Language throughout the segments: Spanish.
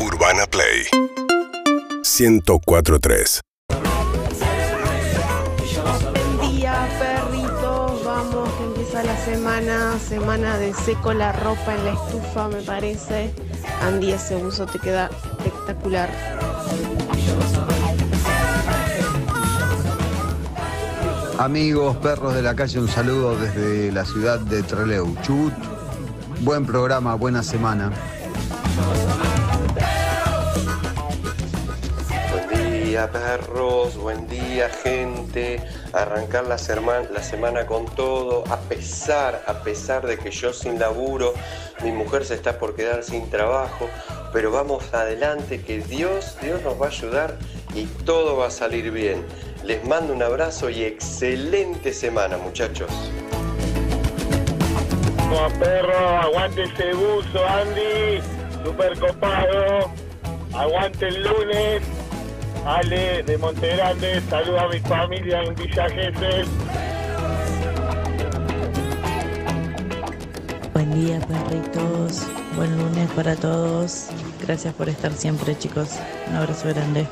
Urbana Play 1043 Buen día, perritos. Vamos, que empieza la semana. Semana de seco la ropa en la estufa, me parece. Andy, ese uso te queda espectacular. Amigos, perros de la calle, un saludo desde la ciudad de Trelew. Chubut, buen programa, buena semana. Día perros, buen día gente. Arrancar la, la semana con todo, a pesar, a pesar de que yo sin laburo, mi mujer se está por quedar sin trabajo, pero vamos adelante que Dios, Dios nos va a ayudar y todo va a salir bien. Les mando un abrazo y excelente semana muchachos. Como perro, aguante ese buzo, Andy. Super copado. Aguante el lunes. Ale de Montegrande. Saluda a mi familia en Villa Gesell. Buen día, perritos. Buen lunes para todos. Gracias por estar siempre, chicos. Un abrazo grande.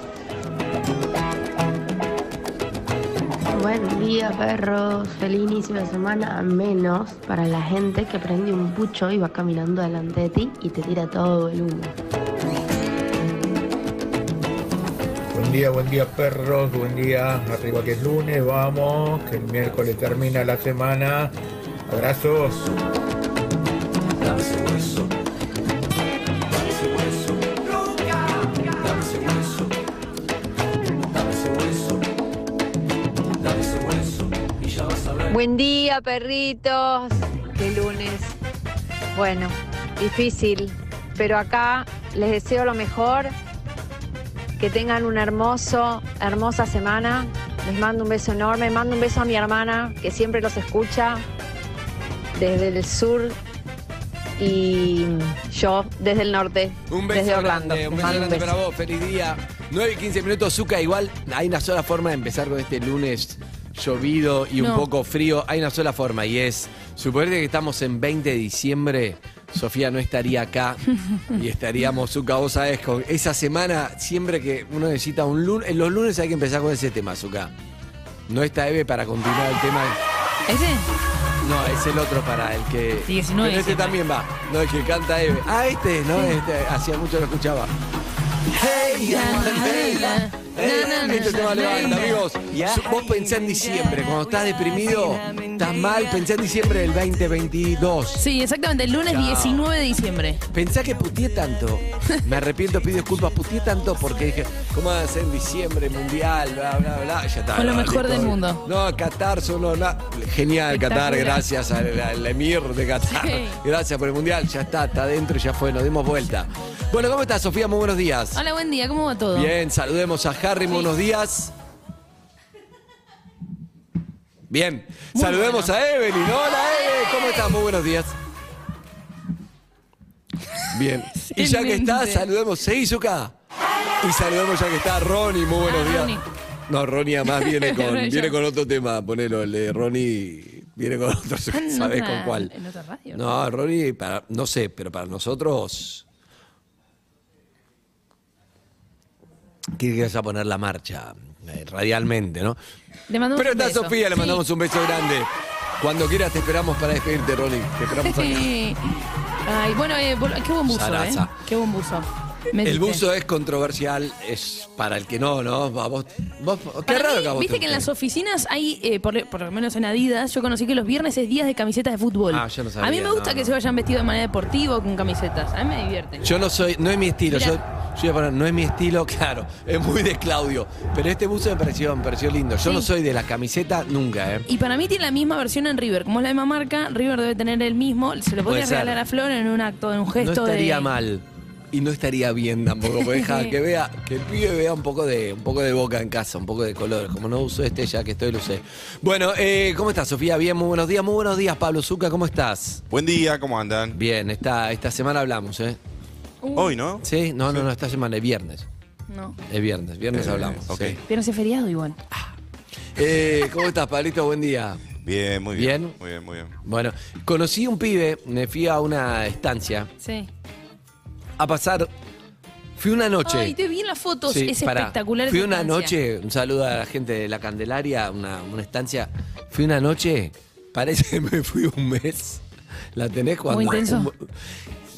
Buen día, perros. Feliz inicio de semana, menos para la gente que prende un pucho y va caminando delante de ti y te tira todo el humo. Buen día, buen día perros, buen día, arriba que es lunes, vamos, que el miércoles termina la semana. Abrazos. Buen día, perritos. Qué lunes. Bueno, difícil, pero acá les deseo lo mejor. Que tengan una hermoso, hermosa semana. Les mando un beso enorme. Mando un beso a mi hermana, que siempre los escucha desde el sur y yo desde el norte, Un beso desde Orlando. grande, un beso mando un grande beso. para vos, feliz día. 9 y 15 minutos, Zuka, igual hay una sola forma de empezar con este lunes llovido y un No. poco frío. Hay una sola forma y es, suponete que estamos en 20 de diciembre, Sofía no estaría acá y estaríamos, Zuka, vos sabés, con esa semana, siempre que uno necesita un lunes, en los lunes hay que empezar con ese tema, Zuka. No está Eve para continuar el tema. ¿Ese? No, es el otro para el que. 19 Pero este siempre. también va. No, el que canta Eve. Ah, este, ¿no? Este, hacía mucho lo escuchaba. Hey, este tema levanta, amigos. Vos pensá en diciembre, cuando estás deprimido, estás mal, pensá en diciembre del 2022. Sí, exactamente, el lunes Chao. 19 de diciembre. Pensá que putié tanto. Me arrepiento, pido disculpas. Putié tanto porque dije, ¿cómo va a ser en diciembre, mundial, bla, bla, bla? Ya está. Fue lo no, mejor del mundo. No, Qatar solo. Genial, Qatar. Gracias al, al emir de Qatar. Sí. Gracias por el mundial. Ya está, está adentro, ya fue. Nos dimos vuelta. Bueno, ¿cómo estás, Sofía? Muy buenos días. Hola, buen día, ¿cómo va todo? Bien, saludemos a Harry, buenos días. Bien, saludemos a Evelyn. Hola, Evelyn, ¿cómo estás? Muy buenos días. Bien, y ya que está, saludemos, ¿seguís acá? Y saludemos ya que está Ronnie, muy buenos Ah, días. Ronnie. No, Ronnie además viene con, Ronnie viene con otro tema, ponelo, el de Ronnie viene con otro, Ah, ¿En ¿sabés otra- con cuál? ¿En otra radio? No, Ronnie, para, no sé, pero para nosotros. Que vas a poner la marcha eh, radialmente, ¿no? Le mandamos Pero un está beso. Sofía, le mandamos un beso grande. Cuando quieras te esperamos para despedirte, Ronnie. Te esperamos acá. Ay, bueno, eh, vol- qué buen buzo. ¿eh? Qué buen buzo. El buzo es controversial, es para el que no, ¿no? A vos, vos- qué Para raro mí, que a vos Viste te que en guste. las oficinas hay, eh, por, por lo menos en Adidas, yo conocí que los viernes es días de camisetas de fútbol. Ah, yo no sabía, a mí me gusta no, que no. se vayan vestidos de manera deportiva o con camisetas. A mí me divierte. Yo no soy, no es mi estilo. Yo, Mirá. yo iba a poner, no es mi estilo, claro. Es muy de Claudio. Pero este buzo me pareció, me pareció lindo. Yo Sí. no soy de la camiseta nunca, ¿eh? Y para mí tiene la misma versión en River. Como es la misma marca, River debe tener el mismo. Se lo Puede podría ser. regalar a Flor en un acto, en un No gesto estaría de. mal. Y no estaría bien tampoco, porque deja que vea, que el pibe vea un poco de, un poco de boca en casa, un poco de color. Como no uso este, ya que estoy, lo usé. Bueno, eh, ¿cómo estás, Sofía? Bien, muy buenos días, muy buenos días, Pablo Zuca, ¿cómo estás? Buen día, ¿cómo andan? Bien, esta, esta semana hablamos, ¿eh? Uh, Hoy, ¿no? Sí, no, no, no, esta semana es viernes. No. Es viernes, viernes Eh, hablamos. ok. sí. Viernes es feriado igual. Eh, ¿Cómo estás, Pablito? Buen día. Bien, muy bien. ¿Bien? Muy bien, muy bien. Bueno, conocí un pibe, me fui a una estancia Sí. A pasar Fui una noche. Ay, te vi en las fotos. Sí, es pará. espectacular. Fui esa una estancia. noche, un saludo a la gente de la Candelaria, una, una estancia. Fui una noche, parece que me fui un mes. ¿La tenés cuando? Muy intenso.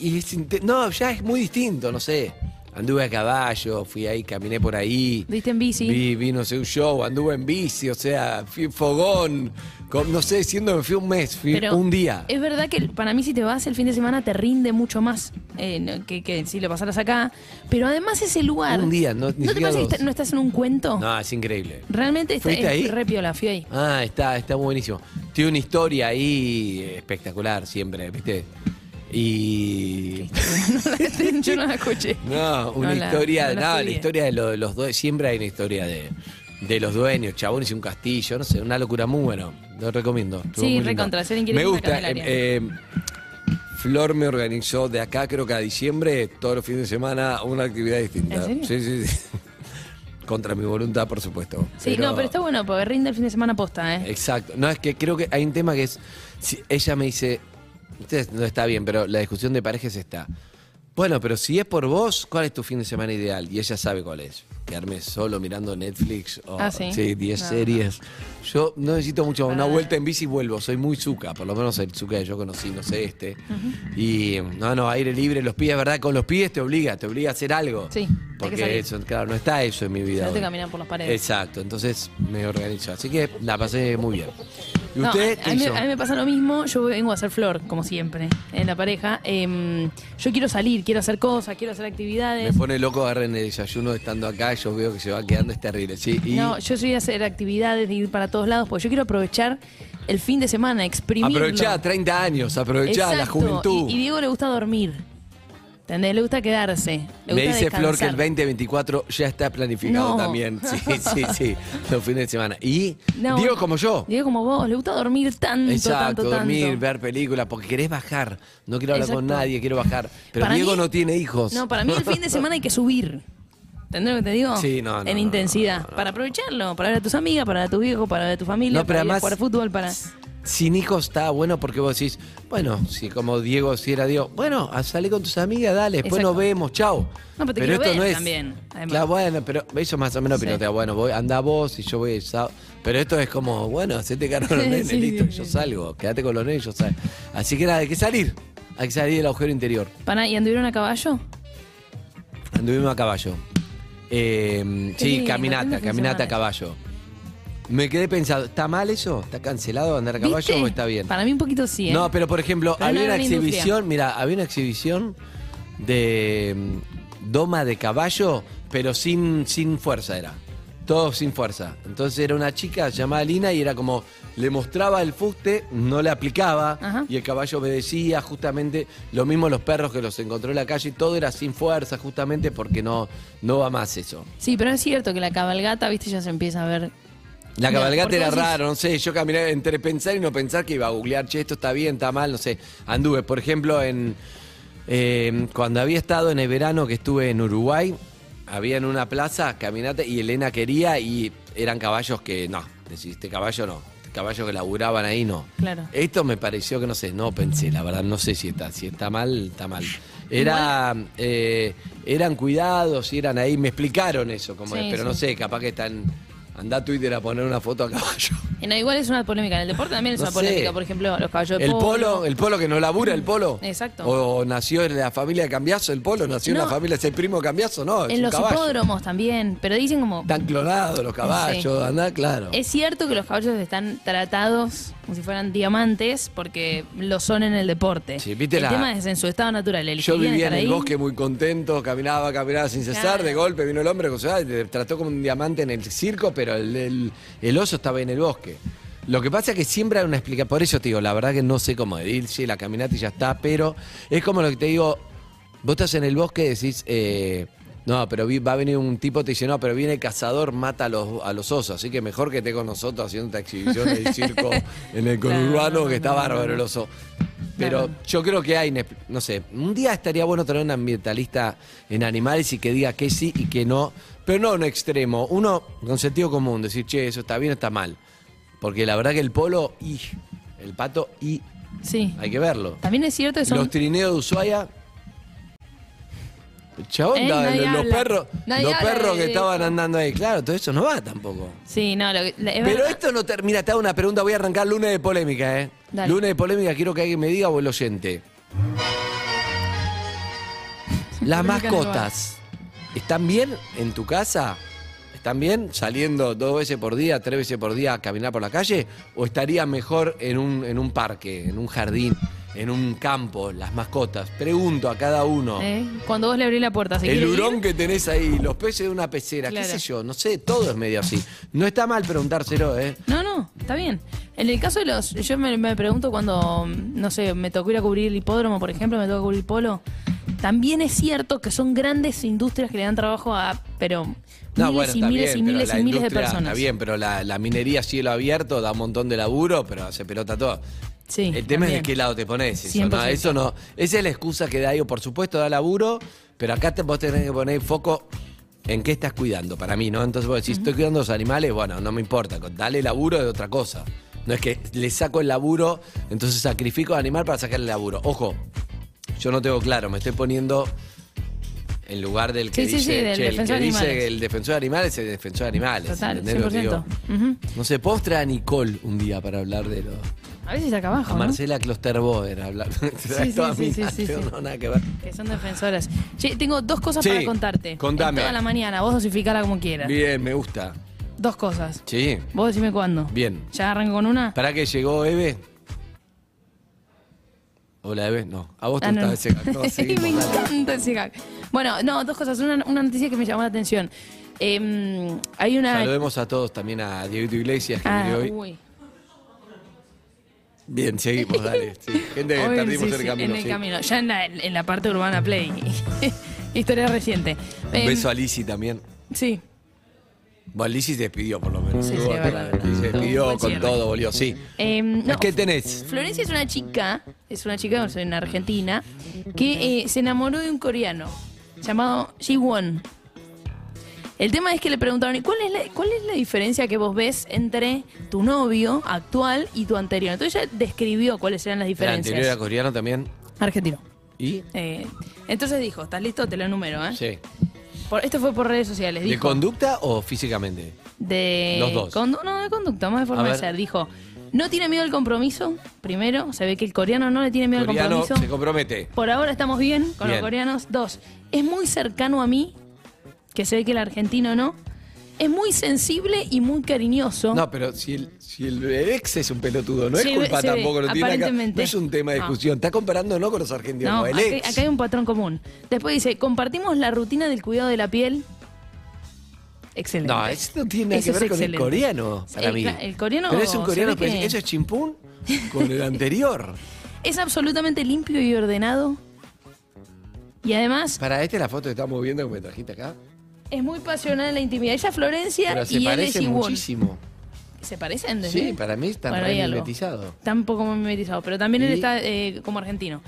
Y es inte- no, ya es muy distinto, no sé. Anduve a caballo, fui ahí, caminé por ahí. Diste en bici. Vi, vi, no sé, un show, anduve en bici, o sea, fui en fogón, con- no sé, siendo que fui un mes, fui Pero un día. Es verdad que para mí si te vas el fin de semana te rinde mucho más eh, que, que si lo pasaras acá. Pero además ese lugar... Un día, no, ni ¿No te pasa que no estás en un cuento? No, es increíble. Realmente está, ¿Fuiste es ahí? re piola, fui ahí. Ah, está, está buenísimo. Tiene una historia ahí espectacular siempre, ¿viste? Y. Yo no la escuché. No, una No la- historia. no No, la historia de, lo- de los dueños. Siempre hay una historia de, de los dueños, chabones y un castillo, no sé, una locura muy bueno. Lo recomiendo. Estuvo Sí, recontra, Me gusta. Eh, eh, Flor me organizó de acá, creo que a diciembre, todos los fines de semana, una actividad distinta. ¿En serio? Sí, sí, sí. Contra mi voluntad, por supuesto. Sí, no, pero está bueno porque rinde el fin de semana posta, ¿eh? Exacto. No, es que creo que hay un tema que es. si ella me dice. Ustedes no está bien, pero la discusión de parejas está. Bueno, pero si es por vos, ¿cuál es tu fin de semana ideal? Y ella sabe cuál es. Quedarme solo mirando Netflix o Ah, ¿sí? 10 No, series. Yo no necesito mucho más. Una vuelta en bici y vuelvo. Soy muy zuca, por lo menos el zuca que yo conocí, no sé este. Y no, no, aire libre, los pies, ¿verdad? Con los pies te obliga, te obliga a hacer algo. Sí, Porque eso, claro, no está eso en mi vida. Dejate hoy. caminar por las paredes. Exacto, entonces me organizo. Así que la pasé muy bien. ¿Y No, usted a, qué a mí, hizo? a mí me pasa lo mismo, yo vengo a hacer flor, como siempre, en la pareja. Em, yo quiero salir, quiero hacer cosas, quiero hacer Me actividades. pone loco agarrar en el desayuno estando acá, yo veo que se va quedando, es terrible. Sí, y No, yo soy de hacer actividades, de ir para todos lados, porque yo quiero aprovechar el fin de semana, exprimirlo. aprovechá 30 años, aprovechá la juventud. Y, y Diego le gusta dormir. ¿Entendés? Le gusta quedarse. Le Me gusta dice Flor que el descansar. 2024 ya está planificado No. también. Sí, sí, sí, los fines de semana. Y No, digo como yo. Diego como vos, le gusta dormir tanto, Exacto, tanto, dormir, ver películas, porque querés bajar. No quiero hablar con Exacto. nadie, quiero bajar. Pero Para Diego mí- no tiene hijos. No, para mí el fin de semana hay que subir. ¿Entendés lo que te digo? Sí, no, no, En no, intensidad. Para aprovecharlo, para ver a tus amigas, para ver a tus viejos, para ver a tu familia, No, pero para ir a además- jugar fútbol, para... Sin hijos está bueno porque vos decís, bueno, si como Diego, si era Diego, bueno, a salir con tus amigas, dale, después Exacto. nos vemos, chao. No, pero te quiero esto ver no es. también, además. Claro, bueno, pero eso más o menos Sí. pinotea, bueno, voy, anda vos y yo voy sábado. Pero esto es como, bueno, hacete cargo de los nenes, sí, listo, sí, yo salgo, quédate con los nenes, yo salgo. Así que nada, hay que salir, hay que salir del agujero interior. Pana, ¿Y anduvieron a caballo? Anduvimos a caballo. Eh, sí, caminata, caminata a caballo. Me quedé pensando, ¿está mal eso? ¿Está cancelado andar a caballo ¿Viste? o está bien? Para mí un poquito sí, ¿eh? No, pero por ejemplo, Pero había no una era una industria. exhibición, mira, había una exhibición de mm, doma de caballo, pero sin, sin fuerza era. Todo sin fuerza. Entonces era una chica llamada Lina y era como, le mostraba el fuste, no le aplicaba Ajá. y el caballo obedecía justamente. Lo mismo los perros que los encontró en la calle, todo era sin fuerza justamente porque no, no va más eso. Sí, pero es cierto que la cabalgata, viste, ya se empieza a ver... La cabalgata era raro, no sé, yo caminé entre pensar y no pensar que iba a googlear, che, esto está bien, está mal, no sé. Anduve, por ejemplo, en eh, cuando había estado en el verano que estuve en Uruguay, había en una plaza caminata y Elena quería y eran caballos que no, decís, este caballo no, este caballo que laburaban ahí no. Claro. Esto me pareció que no sé, no pensé, la verdad, no sé si está, si está mal, está mal. Era, eh, eran cuidados y eran ahí, me explicaron eso, como Sí, es, pero sí. no sé, capaz que están, anda a Twitter a poner una foto a caballo. Y no, igual es una polémica. En el deporte también es No una sé. polémica. Por ejemplo, los caballos de El polo. polo, el polo que no labura, el polo. Exacto. O nació en la familia de Cambiazo, el polo, nació en No. la familia, es el primo de Cambiazo, no, En los caballo. hipódromos también. Pero dicen como... Están clonados los caballos, anda, claro. Es cierto que los caballos están tratados como si fueran diamantes porque lo son en el deporte. Sí, viste el la- tema es en su estado natural. Yo elegirían vivía en el ahí. bosque muy contento, caminaba, caminaba sin cesar, Claro. de golpe vino el hombre, o sea, trató como un diamante en el circo, pero el, el- el oso estaba en el bosque. Lo que pasa es que siempre hay una explicación, por eso te digo, la verdad que no sé cómo decir, la caminata y ya está, pero es como lo que te digo, vos estás en el bosque y decís, eh, no, pero vi- va a venir un tipo, te dice, no, pero viene el cazador, mata a los, a los osos, así que mejor que esté con nosotros haciendo esta exhibición en el circo, en el conurbano, que está bárbaro el oso. Pero yo creo que hay, no sé, un día estaría bueno tener un ambientalista en animales y que diga que sí y que no, pero no un extremo, uno con sentido común, decir, che, eso está bien o está mal. Porque la verdad que el polo, y el pato, y Sí. hay que verlo. También es cierto que son... Los trineos de Ushuaia, Chabón, nadie los, habla. perros, Nadie los habla perros de que estaban andando ahí, claro, todo eso no va tampoco. Sí, no, lo que- es Pero verdad. esto no termina, te hago una pregunta, voy a arrancar lunes de polémica, ¿eh? Dale. Lunes de polémica, quiero que alguien me diga o el oyente. Las Polémica mascotas, ¿están bien en tu casa? ¿Están bien saliendo dos veces por día, tres veces por día a caminar por la calle? ¿O estarían mejor en un, en un parque, en un jardín, en un campo, las mascotas? Pregunto a cada uno. ¿Eh? Cuando vos le abrís la puerta, ¿se El ir? hurón que tenés ahí, los peces de una pecera, Claro. qué sé yo, no sé, todo es medio así. No está mal preguntárselo, ¿eh? No, no, está bien. En el caso de los. Yo me, me pregunto cuando, no sé, me tocó ir a cubrir el hipódromo, por ejemplo, me tocó cubrir el polo. También es cierto que son grandes industrias que le dan trabajo a. Pero. No, miles bueno, y miles bien, y miles y miles de personas. Está bien, pero la, la minería a cielo abierto da un montón de laburo, pero hace pelota todo. Sí. El tema es de qué lado te pones. Eso, ¿no? 100%. Eso no. Esa es la excusa que da yo. Por supuesto, da laburo, pero acá te, vos tenés que poner foco en qué estás cuidando, para mí, ¿no? Entonces, vos decís, estoy cuidando a los animales, bueno, no me importa. Dale laburo de otra cosa. No es que le saco el laburo, entonces sacrifico al animal para sacarle el laburo. Ojo, yo no tengo claro, me estoy poniendo en lugar del que Sí, dice, sí, del che, el defensor que de dice el defensor de animales es el defensor de animales. Total, ¿entendés lo que 100%. digo? No sé, ¿puedo traer a Nicole un día para hablar de lo... A veces acá abajo. A ¿no? Marcela Klosterboer hablar. sí, sí, sí, sí, sí. No, nada que ver. Que son defensoras. Che, tengo dos cosas para contarte. contame. En toda la mañana, vos dosificala como quieras. Bien, me gusta. Dos cosas. Sí, Vos decime cuándo. bien. ¿Ya arranco con una? ¿Para qué llegó Eve? Hola, Eve. No, a vos te Ah, no, no. ese gag. No, me encanta ese gag. Bueno, no, dos cosas. Una, una noticia que me llamó la atención. Em, hay una. Saludemos a todos, también a Diego Iglesias, que Ah, hoy. uy. Bien, seguimos, dale. Sí. Gente perdimos sí, el sí, camino. en el camino. Ya en la, en la parte urbana play. Historia reciente. Un Em, beso a Lizzy también. Sí. Bueno, Lizzy se despidió por lo menos. Sí, sí, es verdad, es verdad. Se despidió con todo, volvió, sí. Em, no, ¿Qué tenés? Florencia es una chica, es una chica en Argentina, que eh, se enamoró de un coreano llamado Ji-won. El tema es que le preguntaron, ¿y cuál es, la, ¿cuál es la diferencia que vos ves entre tu novio actual y tu anterior? Entonces ella describió cuáles eran las ¿El diferencias. anterior era coreano también? Argentino. ¿Y? Eh, entonces dijo, ¿estás listo? Te lo enumero, ¿eh? Sí. Por- esto fue por redes sociales. ¿De Dijo, conducta o físicamente? de Los dos. condu- no, de conducta, más de forma A de ver. ser. Dijo, no tiene miedo al compromiso, primero. Se ve que el coreano no le tiene miedo Coreano al compromiso. se compromete. Por ahora estamos bien con Bien. los coreanos. Dos, es muy cercano a mí, que se ve que el argentino no. Es muy sensible y muy cariñoso. No, pero si el, si el ex es un pelotudo, no Se es culpa se ve, tampoco. No, tiene acá- aparentemente. no es un tema de No. discusión. Está comparando no con los argentinos, No, el acá, ex. acá hay un patrón común. Después dice, compartimos la rutina del cuidado de la piel. Excelente. No, eso no tiene nada Eso que ver con el coreano, para El mí. el coreano Pero es un coreano, que- especi- eso es chimpún con el anterior. Es absolutamente limpio y ordenado. Y además Para esta es la foto que estamos viendo que me trajiste acá. Es muy pasional en la intimidad. Ella es Florencia Pero se y él es parece muchísimo. ¿Se parecen? Sí, desde? para mí están Bueno, re hay algo. mimetizados. Está un poco mimetizado, pero también él Y- está eh, como argentino.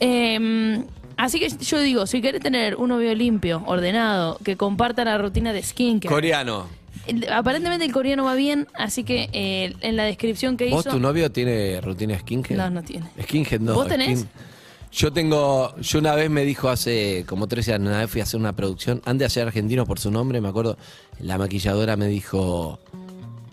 Eh, así que yo digo, si querés tener un novio limpio, ordenado, que comparta la rutina de skincare. Coreano. El- Aparentemente el coreano va bien, así que eh, en la descripción que ¿Vos, hizo... tu novio, tiene rutina skinhead? No, no tiene. Skinhead no. ¿Vos tenés? skin- Yo tengo, yo una vez me dijo hace como 13 años, una vez fui a hacer una producción, antes de hacer argentino por su nombre, me acuerdo, la maquilladora me dijo,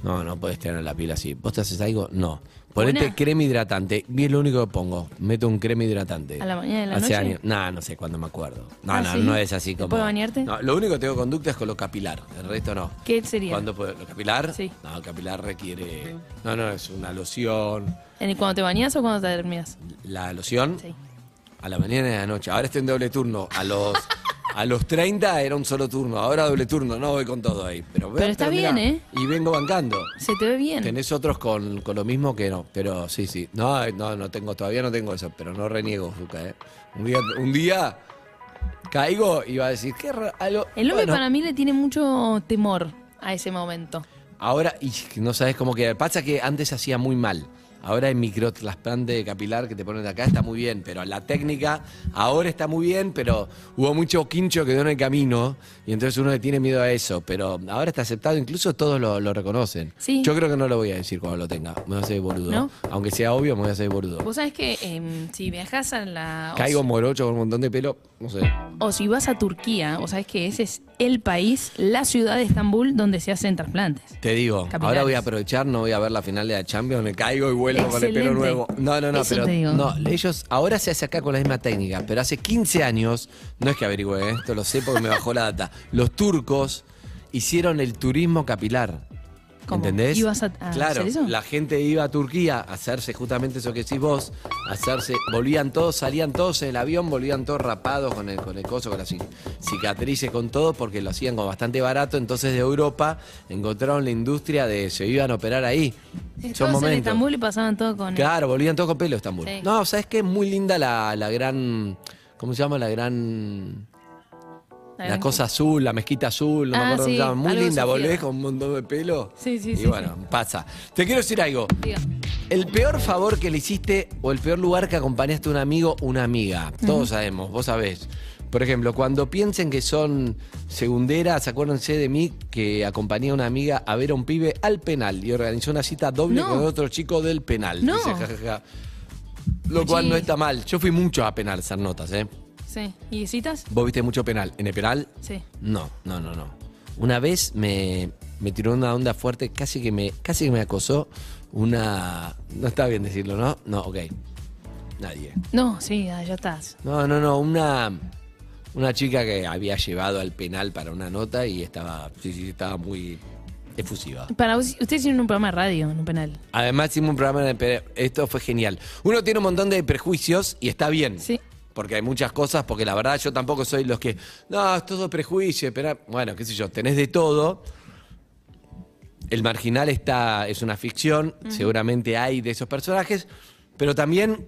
no, no puedes tener la piel así. ¿Vos te haces algo? No. Ponete Buena. crema hidratante. Y es lo único que pongo. Meto un crema hidratante. ¿A la mañana a la Hace noche? años. No, no sé cuándo me acuerdo. No, ¿Ah, no, sí? no es así como. ¿Después de bañarte? No, lo único que tengo conducta es con lo capilar. El resto no. ¿Qué sería? ¿Cuándo puedo? ¿Lo capilar? Sí. No, capilar requiere. No, no, es una loción. ¿En- ¿Cuando te bañas o cuando te terminas? La loción Sí. A la mañana y a la noche. Ahora estoy en doble turno. A los, a los 30 era un solo turno. Ahora doble turno. No voy con todo ahí. Pero, Pero está bien, ¿eh? Y vengo bancando. Se te ve bien. Tenés otros con, con lo mismo que no. Pero sí, sí. No, no, no tengo, todavía no tengo eso. Pero no reniego, Zucca, ¿eh? Un día, un día caigo y va a decir, qué raro. algo- El hombre bueno, para mí le tiene mucho temor a ese momento. Ahora, y no sabes cómo quedar. Pasa que antes hacía muy mal. Ahora hay microtrasplante capilar que te ponen acá, está muy bien, pero la técnica ahora está muy bien, pero hubo mucho quincho que dio en el camino y entonces uno le tiene miedo a eso, pero ahora está aceptado, incluso todos lo, lo reconocen. Sí. Yo creo que no lo voy a decir cuando lo tenga, me voy a hacer boludo. ¿No? Aunque sea obvio, me voy a hacer boludo. Vos sabés que em, si viajas a la... Caigo morocho con un montón de pelo, no sé. O si vas a Turquía, o sabes que ese es el país, la ciudad de Estambul, donde se hacen trasplantes. Te digo, ahora voy a aprovechar, no voy a ver la final de la Champions, me caigo y vuelvo con el pelo nuevo. No, no, no, Eso pero te digo. no, ellos ahora se hace acá con la misma técnica, pero hace 15 años, no es que averigüe, esto lo sé porque me bajó la data. Los turcos hicieron el turismo capilar. ¿Cómo? ¿Entendés? ¿Ibas a- a claro, hacer eso? la gente iba a Turquía a hacerse justamente eso que decís vos, a hacerse, volvían todos, salían todos en el avión, volvían todos rapados con el, con el coso, con las cic- cicatrices, con todo, porque lo hacían con bastante barato. Entonces de Europa encontraron la industria de se iban a operar ahí. Son en. Estambul y pasaban todo con... Claro, volvían todos con pelo Estambul. Sí. No, ¿sabes qué? Es muy linda la, la gran. ¿Cómo se llama? La gran. La cosa azul, la mezquita azul, no me Ah, acuerdo sí, llama. Muy linda, volvés con un montón de pelo. Sí, sí, y sí, bueno, pasa. Te quiero decir algo. Diga. El peor favor que le hiciste o el peor lugar que acompañaste a un amigo o una amiga. Todos sabemos, vos sabés. Por ejemplo, cuando piensen que son segunderas, acuérdense de mí que acompañé a una amiga a ver a un pibe al penal y organizó una cita doble No. con otro chico del penal. No. Dice, ja, ja, ja. Lo cual no está mal. Yo fui mucho a penal, hacer notas, ¿eh? Sí. ¿Y citas? ¿Vos viste mucho penal? ¿En el penal? Sí. No, no, no, no. Una vez me, me tiró una onda fuerte, casi que me, casi que me acosó una. No está bien decirlo, ¿no? No, ok. Nadie. No, sí, ah, ya estás. No, no, no. Una. Una chica que había llevado al penal para una nota y estaba. Sí, sí, estaba muy efusiva. Para ustedes tienen un programa de radio en un penal. Además hicimos un programa de pe- esto fue genial. Uno tiene un montón de prejuicios y está bien. Sí. Porque hay muchas cosas, porque la verdad yo tampoco soy los que, no, es todo prejuicio, pero bueno, qué sé yo, tenés de todo. El marginal está, es una ficción, seguramente hay de esos personajes, pero también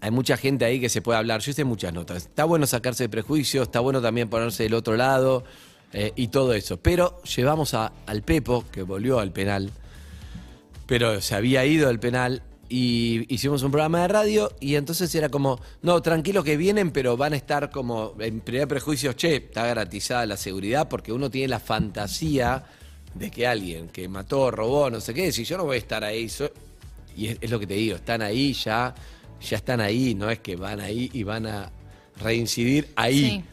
hay mucha gente ahí que se puede hablar. Yo hice muchas notas. Está bueno sacarse de prejuicios, está bueno también ponerse del otro lado eh, y todo eso. Pero llevamos a- al Pepo, que volvió al penal, pero se había ido del penal y hicimos un programa de radio y entonces era como, no, tranquilo que vienen, pero van a estar como en primer prejuicio, che, está garantizada la seguridad porque uno tiene la fantasía de que alguien que mató, robó, no sé qué, si yo no voy a estar ahí, y es, es lo que te digo, están ahí ya, ya están ahí, no es que van ahí y van a reincidir ahí.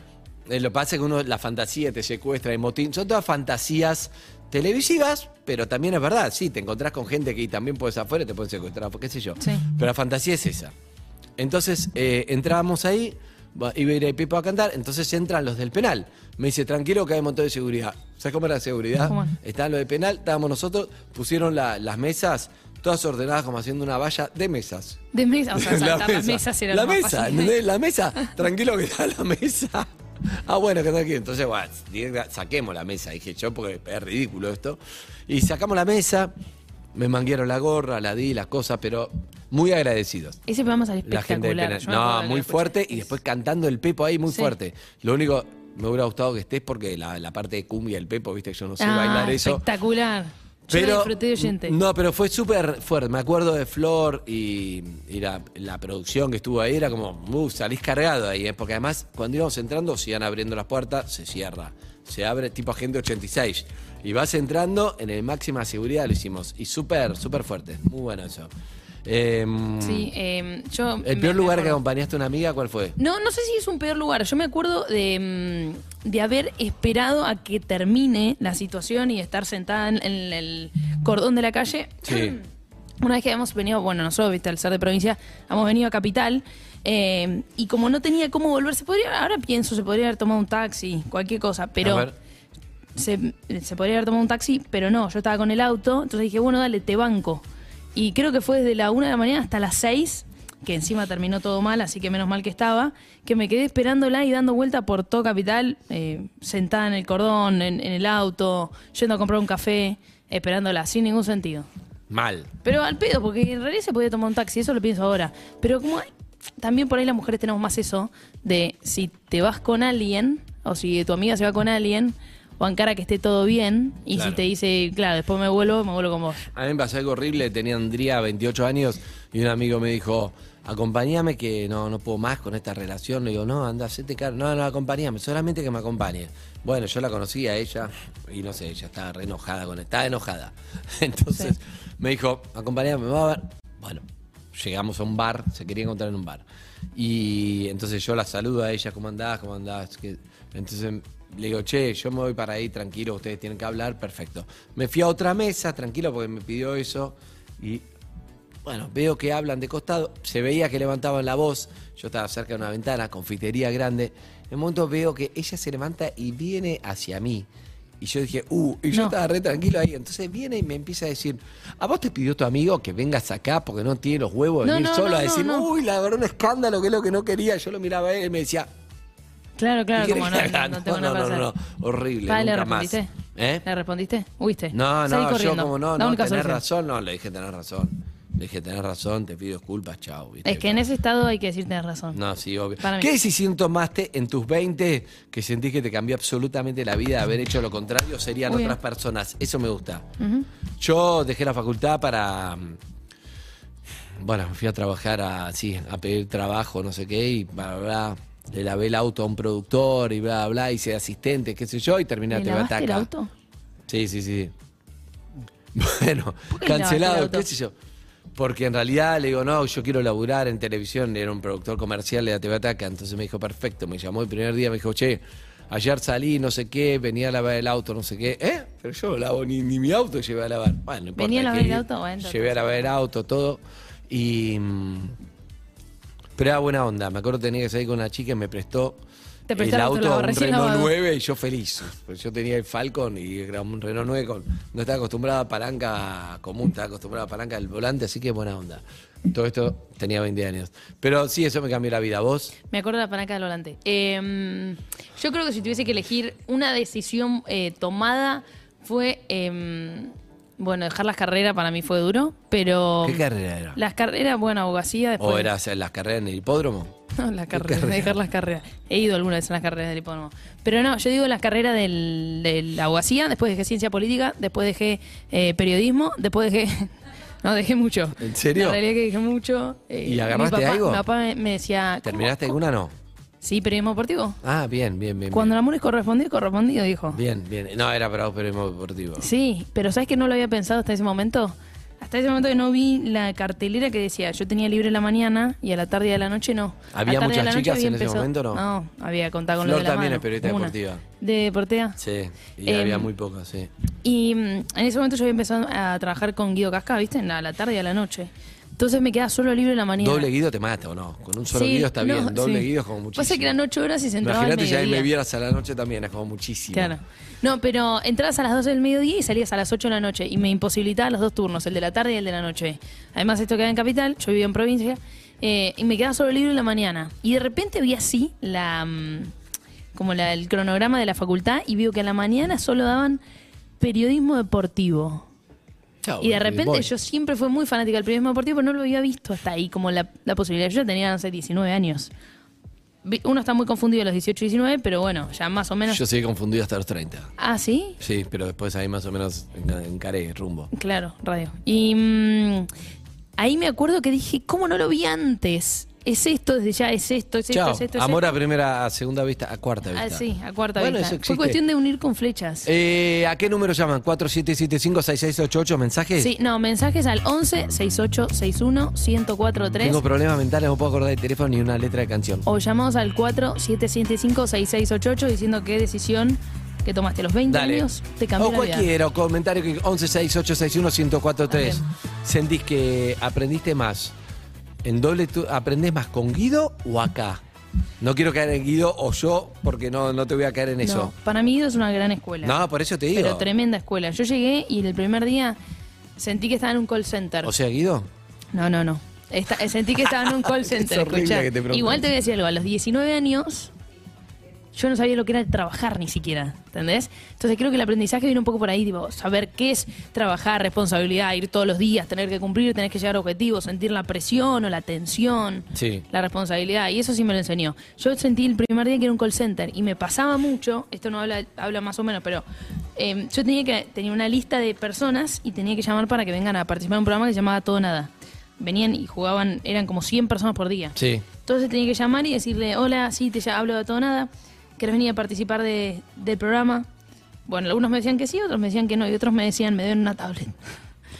Eh, Lo que pasa es que uno, la fantasía te secuestra, el motín, son todas fantasías televisivas, pero también es verdad, sí, te encontrás con gente que también puedes afuera te pueden secuestrar, qué sé yo. Sí. Pero la fantasía es esa. Entonces, eh, entrábamos ahí, iba a ir el Pipo a cantar, entonces entran los del penal. Me dice, tranquilo que hay un montón de seguridad. ¿Sabes cómo era la seguridad? Estaban los de penal, estábamos nosotros, pusieron la- las mesas, todas ordenadas como haciendo una valla de mesas. De mesa, o sea, saltar las mesas era la mesa. La mesa, tranquilo que está la mesa. Ah, bueno, que tranquilo. Entonces, bueno, saquemos la mesa, dije yo, porque es ridículo esto. Y sacamos la mesa, me manguieron la gorra, la di, las cosas, pero muy agradecidos. Ese programa salió La gente espectacular. acuerdo No, muy fuerte y después cantando el Pepo ahí muy Sí. fuerte. Lo único, me hubiera gustado que estés porque la, la parte de cumbia del Pepo, viste, yo no sé Ah, bailar eso. espectacular. Yo lo Pero, disfruté de oyente. No, pero fue súper fuerte. Me acuerdo de Flor y, y la, la producción que estuvo ahí. Era como, uh, salís cargado ahí. ¿eh? Porque además, cuando íbamos entrando, se iban abriendo las puertas, se cierra. Se abre tipo agente 86. Y vas entrando en el máxima seguridad, lo hicimos. Y súper, súper fuerte. Muy bueno eso. Em, Sí, eh, yo. ¿El me- peor me lugar que acompañaste a una amiga, cuál fue? No, no sé si es un peor lugar. Yo me acuerdo de, mm, de haber esperado a que termine la situación y estar sentada en, en el cordón de la calle. Sí. Una vez que habíamos venido, bueno, nosotros, viste, al ser de provincia, hemos venido a Capital. eh, y como no tenía cómo volver, se podría, ahora pienso, se podría haber tomado un taxi, cualquier cosa, pero se, se podría haber tomado un taxi, pero no, yo estaba con el auto, entonces dije, bueno, dale, te banco. Y creo que fue desde la una de la mañana hasta las 6, que encima terminó todo mal, así que menos mal que estaba, que me quedé esperándola y dando vuelta por todo Capital, eh, sentada en el cordón, en, en el auto, yendo a comprar un café, esperándola, sin ningún sentido. Mal. Pero al pedo, porque en realidad se podía tomar un taxi, eso lo pienso ahora. Pero como hay- también por ahí las mujeres tenemos más eso de si te vas con alguien, o si tu amiga se va con alguien, bancar a que esté todo bien. Y Claro. si te dice, claro, después me vuelvo, me vuelvo con vos. A mí me pasó algo horrible, tenía Andrea 28 años y un amigo me dijo, acompáñame que no, no puedo más con esta relación. Le digo, no, anda, hacete caro. No, no, acompáñame, solamente que me acompañe. Bueno, yo la conocí a ella y no sé, ella estaba re enojada con estaba enojada. Entonces me dijo, acompáñame, va a ver. Bueno, llegamos a un bar, se quería encontrar en un bar. Y entonces yo la saludo a ella, ¿cómo andás? ¿Cómo andás? Entonces le digo, che, yo me voy para ahí, tranquilo, ustedes tienen que hablar, perfecto. Me fui a otra mesa, tranquilo, porque me pidió eso. Y bueno, veo que hablan de costado, se veía que levantaban la voz, yo estaba cerca de una ventana, confitería grande. En un momento veo que ella se levanta y viene hacia mí. Y yo dije, uh, y yo No. estaba re tranquilo ahí. Entonces viene y me empieza a decir, ¿a vos te pidió tu amigo que vengas acá porque no tiene los huevos de No, venir no, solo a decir, uy, la verdad un escándalo, que es lo que no quería? Yo lo miraba a él y me decía, Claro, claro, ¿qué como no, no, no tengo no, no, no, horrible, ¿Le nunca más. respondiste? ¿Eh? ¿Le respondiste? ¿Huiste? No, no, yo como no, no, tenés razón, no, le dije tenés razón. Le dije tenés razón, te pido disculpas, chao. Es que en ese estado hay que decir tenés razón. No, sí, obvio. ¿Qué decisión tomaste en tus 20 que sentís que te cambió absolutamente la vida? Haber hecho lo contrario serían otras personas. Eso me gusta. Yo dejé la facultad para. Bueno, fui a trabajar a, sí, a pedir trabajo, no sé qué, y bla, bla, bla. Le lavé el auto a un productor y bla, bla, hice asistente, qué sé yo, y terminé a ¿Le lavaste el auto? Sí, sí, sí. Bueno, ¿Por qué le lavaste el cancelado, qué sé yo. Porque en realidad le digo, no, yo quiero laburar en televisión, era un productor comercial de la TV Ataca, entonces me dijo, perfecto, me llamó el primer día, me dijo, che, ayer salí, no sé qué, venía a lavar el auto, no sé qué, ¿eh? Pero yo no lavo ni, ni mi auto, llevé a lavar. Bueno, no importa. ¿Venía a lavar el auto? Bueno, Llevé a lavar el auto, todo, y... Pero era buena onda, me acuerdo que tenía que salir con una chica y me prestó Te el prestaron auto, un recién Renault lavado. 9 y yo feliz. Pues yo tenía el Falcon y era un Renault 9 con. No estaba acostumbrado a palanca común, estaba acostumbrado a palanca del volante, así que buena onda. Todo esto tenía 20 años. Pero sí, eso me cambió la vida. ¿Vos? Me acuerdo de la palanca del volante. Eh, yo creo que si tuviese que elegir una decisión eh, tomada fue, eh, bueno, dejar las carreras para mí fue duro, pero... ¿Qué carrera era? Las carreras, bueno, abogacía después... ¿O era hacer las carreras en el hipódromo? No, las carreras, carrera? dejar las carreras. He ido alguna vez en las carreras del hipódromo. Pero no, yo digo las carreras del, de la abogacía, después dejé ciencia política, después dejé eh, periodismo, después dejé... No, dejé mucho. ¿En serio? La realidad es que dejé mucho. eh, ¿Y agarraste mi papá, algo? Mi papá me, me decía... ¿cómo- ¿Terminaste alguna no? Sí, periodismo deportivo. Ah, bien, bien, bien. Cuando el amor es correspondido, correspondido, dijo. Bien, bien. No, era para periodismo deportivo. Sí, pero ¿sabes que no lo había pensado hasta ese momento? Hasta ese momento que no vi la cartelera que decía, yo tenía libre la mañana y a la tarde y a la noche no. ¿Había muchas noche chicas en ese momento, no? No, había contado con lo Flor de la también mano. es periodista Una. deportiva. ¿De deportea? Sí, y Em, había muy pocas, sí. Y mm, en ese momento yo había empezado a trabajar con Guido Casca, ¿viste? En la, a la tarde y a la noche. Entonces me quedaba solo libre la mañana. Doble guido te mata o no. Con un solo Sí, guido está no, bien. Doble sí. guido es como muchísimo. Pasa que eran ocho horas y se entraba Imagínate si ahí me vieras a la noche también, es como muchísimo. Claro. No, pero entrabas a las 12 del mediodía y salías a las 8 de la noche. Y me imposibilitaba los dos turnos, el de la tarde y el de la noche. Además, esto queda en capital, yo vivía en provincia. eh, y me quedaba solo libre en la mañana. Y de repente vi así la mm, como la, el cronograma de la facultad y vio que a la mañana solo daban periodismo deportivo. Y de eh, repente voy. yo siempre fui muy fanática del periodismo deportivo, pero no lo había visto hasta ahí como la, la posibilidad. Yo ya tenía, no sé, 19 años. Uno está muy confundido a los 18 y 19, pero bueno, ya más o menos... Yo seguí confundido hasta los 30. Ah, ¿sí? Sí, pero después ahí más o menos en- encaré rumbo. Claro, radio. Y mm, ahí me acuerdo que dije, ¿cómo no lo vi antes? Es esto, desde ya es esto, es esto, es esto. es Amor esto. a primera, a segunda vista, a cuarta vista. Ah, sí, a cuarta Bueno, vista. eso Fue cuestión de unir con flechas. Eh, ¿A qué número llaman? ¿4775-6688? ¿Mensajes? Sí, no, mensajes al 11 68 61 1043 Tengo problemas mentales, no puedo acordar el teléfono ni una letra de canción. o llamamos al 4775 6688 diciendo qué decisión que tomaste los 20 Dale. años te cambió o cualquiera, o comentario que 116861-1043. ¿Sentís que aprendiste más en doble aprendés más con Guido o acá? No quiero caer en Guido o yo porque no, no te voy a caer en No, eso. para mí es una gran escuela. No, por eso te digo. Pero tremenda escuela. Yo llegué y el primer día sentí que estaba en un call center. O sea, Guido. No, no, no. Eh, sentí que estaba en un call center. horrible escuchá. que te. Igual te voy a decir algo. A los 19 años yo no sabía lo que era trabajar ni siquiera, ¿entendés? Entonces creo que el aprendizaje viene un poco por ahí, tipo, saber qué es trabajar, responsabilidad, ir todos los días, tener que cumplir, tener que llegar a objetivos, sentir la presión o la tensión, Sí. la responsabilidad, y eso sí me lo enseñó. Yo sentí el primer día que era un call center y me pasaba mucho, esto no habla, habla más o menos, pero eh, yo tenía que tenía una lista de personas y tenía que llamar para que vengan a participar en un programa que se llamaba Todo Nada. Venían y jugaban, eran como 100 personas por día. Sí. Entonces tenía que llamar y decirle, hola, sí, te ya hablo de todo nada, ¿querés venir a participar de- del programa? Bueno, algunos me decían que sí, otros me decían que no, y otros me decían, me deben una tablet.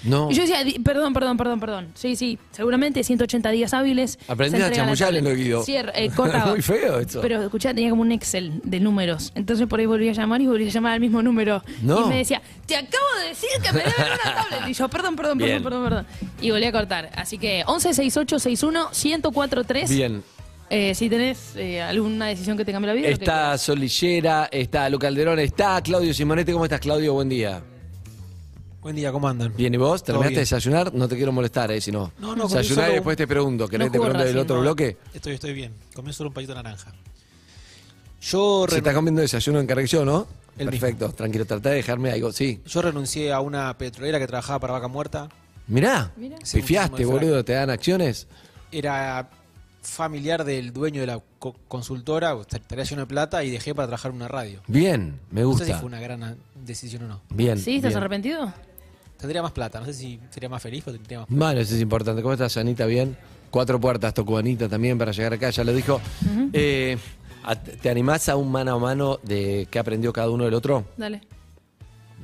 No. Y yo decía, "Di- perdón, perdón, perdón, perdón. Sí, sí, seguramente 180 días hábiles. Aprendí a chamullar en lo Guido. Sí, eh, cortaba. Muy feo esto. Pero escuchá, tenía como un Excel de números. Entonces por ahí volví a llamar y volví a llamar al mismo número. No. Y me decía, te acabo de decir que me deben una tablet. Y yo, perdón, perdón, Bien. perdón, perdón, perdón. Y volví a cortar. Así que 11 68 61 1043 Bien. Eh, si tenés eh, alguna decisión que te cambie la vida. Está Solillera, está Lu Calderón, está Claudio Simonetti. ¿Cómo estás, Claudio? Buen día. Buen día, ¿cómo andan? Bien, ¿y vos? ¿Terminaste de bien. desayunar? No te quiero molestar, ¿eh? Si no. No, no, comí Desayuná y después te pregunto. ¿Querés No te jugó pregunte del otro No, bloque? Estoy, estoy bien. Comí solo un palito de naranja. Yo, Se está comiendo desayuno en Carrequillo, ¿no? El Perfecto, tranquilo. Tratá de dejarme algo. Sí. yo renuncié a una petrolera que trabajaba para Vaca Muerta. Mirá, Mirá. Pifiaste, boludo. ¿Te dan acciones? Era familiar del dueño de la co- consultora, estaría lleno de plata y dejé para trabajar en una radio. Bien, me No sé si gusta. fue una gran a- decisión o no. Bien. ¿Sí? ¿Estás bien. arrepentido? Tendría más plata, no sé si sería más feliz, pero tendría más Bueno, eso es importante. ¿Cómo estás, Anita? Bien. Cuatro puertas tocó Anita también para llegar acá, ya lo dijo. Eh, ¿Te animás a un mano a mano de qué aprendió cada uno del otro? Dale.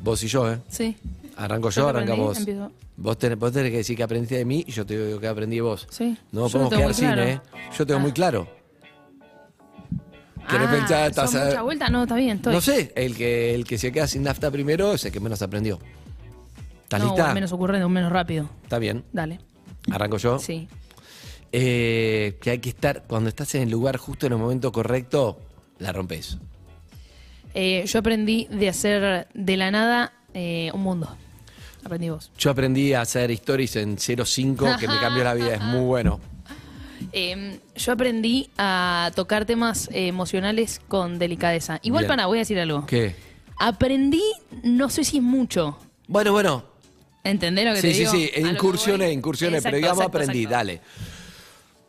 Vos y yo, ¿eh? Sí. Arranco Yo arranca aprendí, vos. empiezo. Vos tenés, vos tenés que decir que aprendiste de mí y yo te digo que aprendí de vos. Sí. No podemos quedar sin, claro. ¿eh? Yo tengo Ah. muy claro. ¿Querés Ah, pensar? ¿son estás a- mucha vuelta? No, está bien, estoy. No sé, el que, el que se queda sin nafta primero es el que menos aprendió. ¿Estás No, lista? menos ocurrente, o menos rápido. Está bien. Dale. Arranco yo. Sí. Eh, que hay que estar, cuando estás en el lugar justo en el momento correcto, la rompes. Eh, yo aprendí de hacer de la nada eh, un mundo. Aprendí vos. Yo aprendí a hacer stories en 05, que me cambió la vida, es muy bueno. Eh, yo aprendí a tocar temas eh, emocionales con delicadeza. Igual, Bien. para, voy a decir algo. ¿Qué? Aprendí, no sé si es mucho. Bueno, bueno. ¿Entendés lo que Sí, te sí, digo? sí, lo que incursiones, incursiones, pero digamos exacto, aprendí, exacto. dale.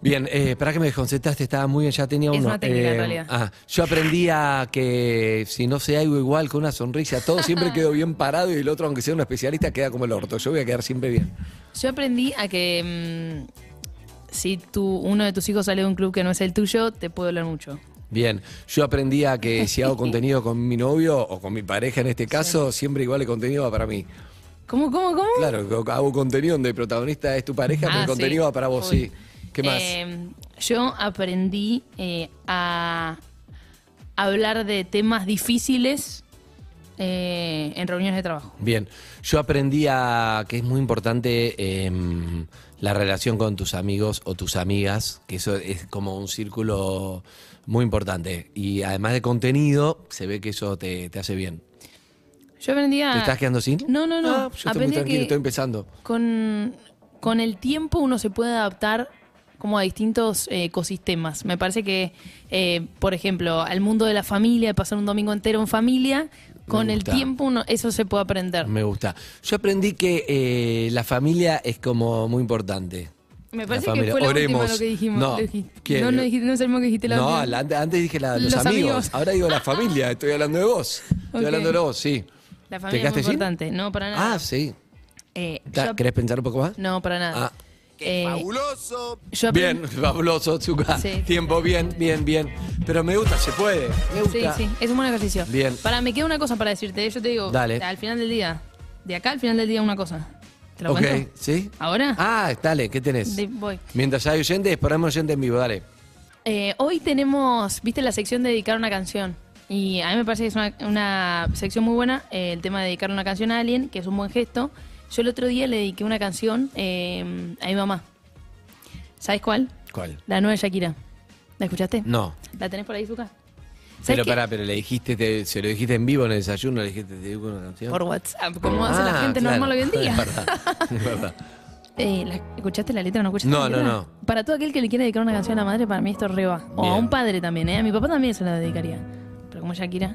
Bien, eh, para que me desconcentraste, estaba muy bien, ya tenía Es uno. una técnica, en Eh, realidad. ah, yo aprendí a que si no sé algo igual con una sonrisa, todo siempre quedó bien parado y el otro, aunque sea un especialista, queda como el orto. Yo voy a quedar siempre bien. Yo aprendí a que mm, si tu, uno de tus hijos sale de un club que no es el tuyo, te puede doler mucho. Bien, yo aprendí a que si hago contenido con mi novio o con mi pareja en este caso, siempre igual el contenido va para mí. ¿Cómo, cómo, cómo? Claro, hago contenido donde el protagonista es tu pareja, pero Ah, el contenido sí. va para vos, Uy. sí. ¿Qué más? Eh, yo aprendí eh, a hablar de temas difíciles eh, en reuniones de trabajo. Bien, yo aprendí a que es muy importante em, la relación con tus amigos o tus amigas, que eso es como un círculo muy importante. Y además de contenido, se ve que eso te, te hace bien. Yo aprendí a... ¿Te estás quedando sin? No, no, no. Ah, yo estoy muy aprendí a tranquilo, que estoy empezando. con, con el tiempo uno se puede adaptar como a distintos eh, ecosistemas. Me parece que, eh, por ejemplo, al mundo de la familia, de pasar un domingo entero en familia, con el tiempo uno, eso se puede aprender. Me gusta. Yo aprendí que eh, la familia es como muy importante. Me La parece que familia. fue la Oremos. última lo que dijimos. No, dijiste. no, no, dijiste- no es el mismo que dijiste la No, última. la- antes, dije la- los, Los amigos. amigos. Ahora digo la familia. Estoy hablando de vos. Estoy Ok. hablando de vos, sí. La ¿Te familia es muy quedaste sin? importante. No, para nada. Ah, sí. Eh, yo- ¿Querés pensar un poco más? no, para nada. Ah. Eh, ¡Fabuloso! yo Bien, fabuloso, Zuka. Sí. Tiempo, bien, bien, bien. Pero me gusta, se puede. Me Sí, gusta. sí, es un buen ejercicio. Bien. Para, me queda una cosa para decirte. Yo te digo, Dale. al final del día, de acá al final del día, una cosa. ¿Te lo ok, cuento? ¿sí? ¿Ahora? Ah, dale, ¿qué tenés? De- voy. Mientras hay oyentes, ponemos oyente en vivo, dale. Eh, hoy tenemos, viste, la sección de dedicar una canción. Y a mí me parece que es una, una sección muy buena, eh, el tema de dedicar una canción a alguien, que es un buen gesto. Yo el otro día le dediqué una canción eh, a mi mamá. ¿Sabes cuál? ¿Cuál? La nueva Shakira. ¿La escuchaste? No. ¿La tenés por ahí, Zuka? Pero qué? pará, pero le dijiste, te- se lo dijiste en vivo en el desayuno, le dijiste, te digo una canción. Por WhatsApp, como hace la Ah, gente claro. normal hoy en día. Es verdad, es verdad. Eh, ¿la- ¿Escuchaste la letra o no escuchaste No, la no, letra? no. Para todo aquel que le quiera dedicar una canción a la madre, para mí esto reba. O a Bien. un padre también, ¿eh? A mi papá también se la dedicaría. como Shakira.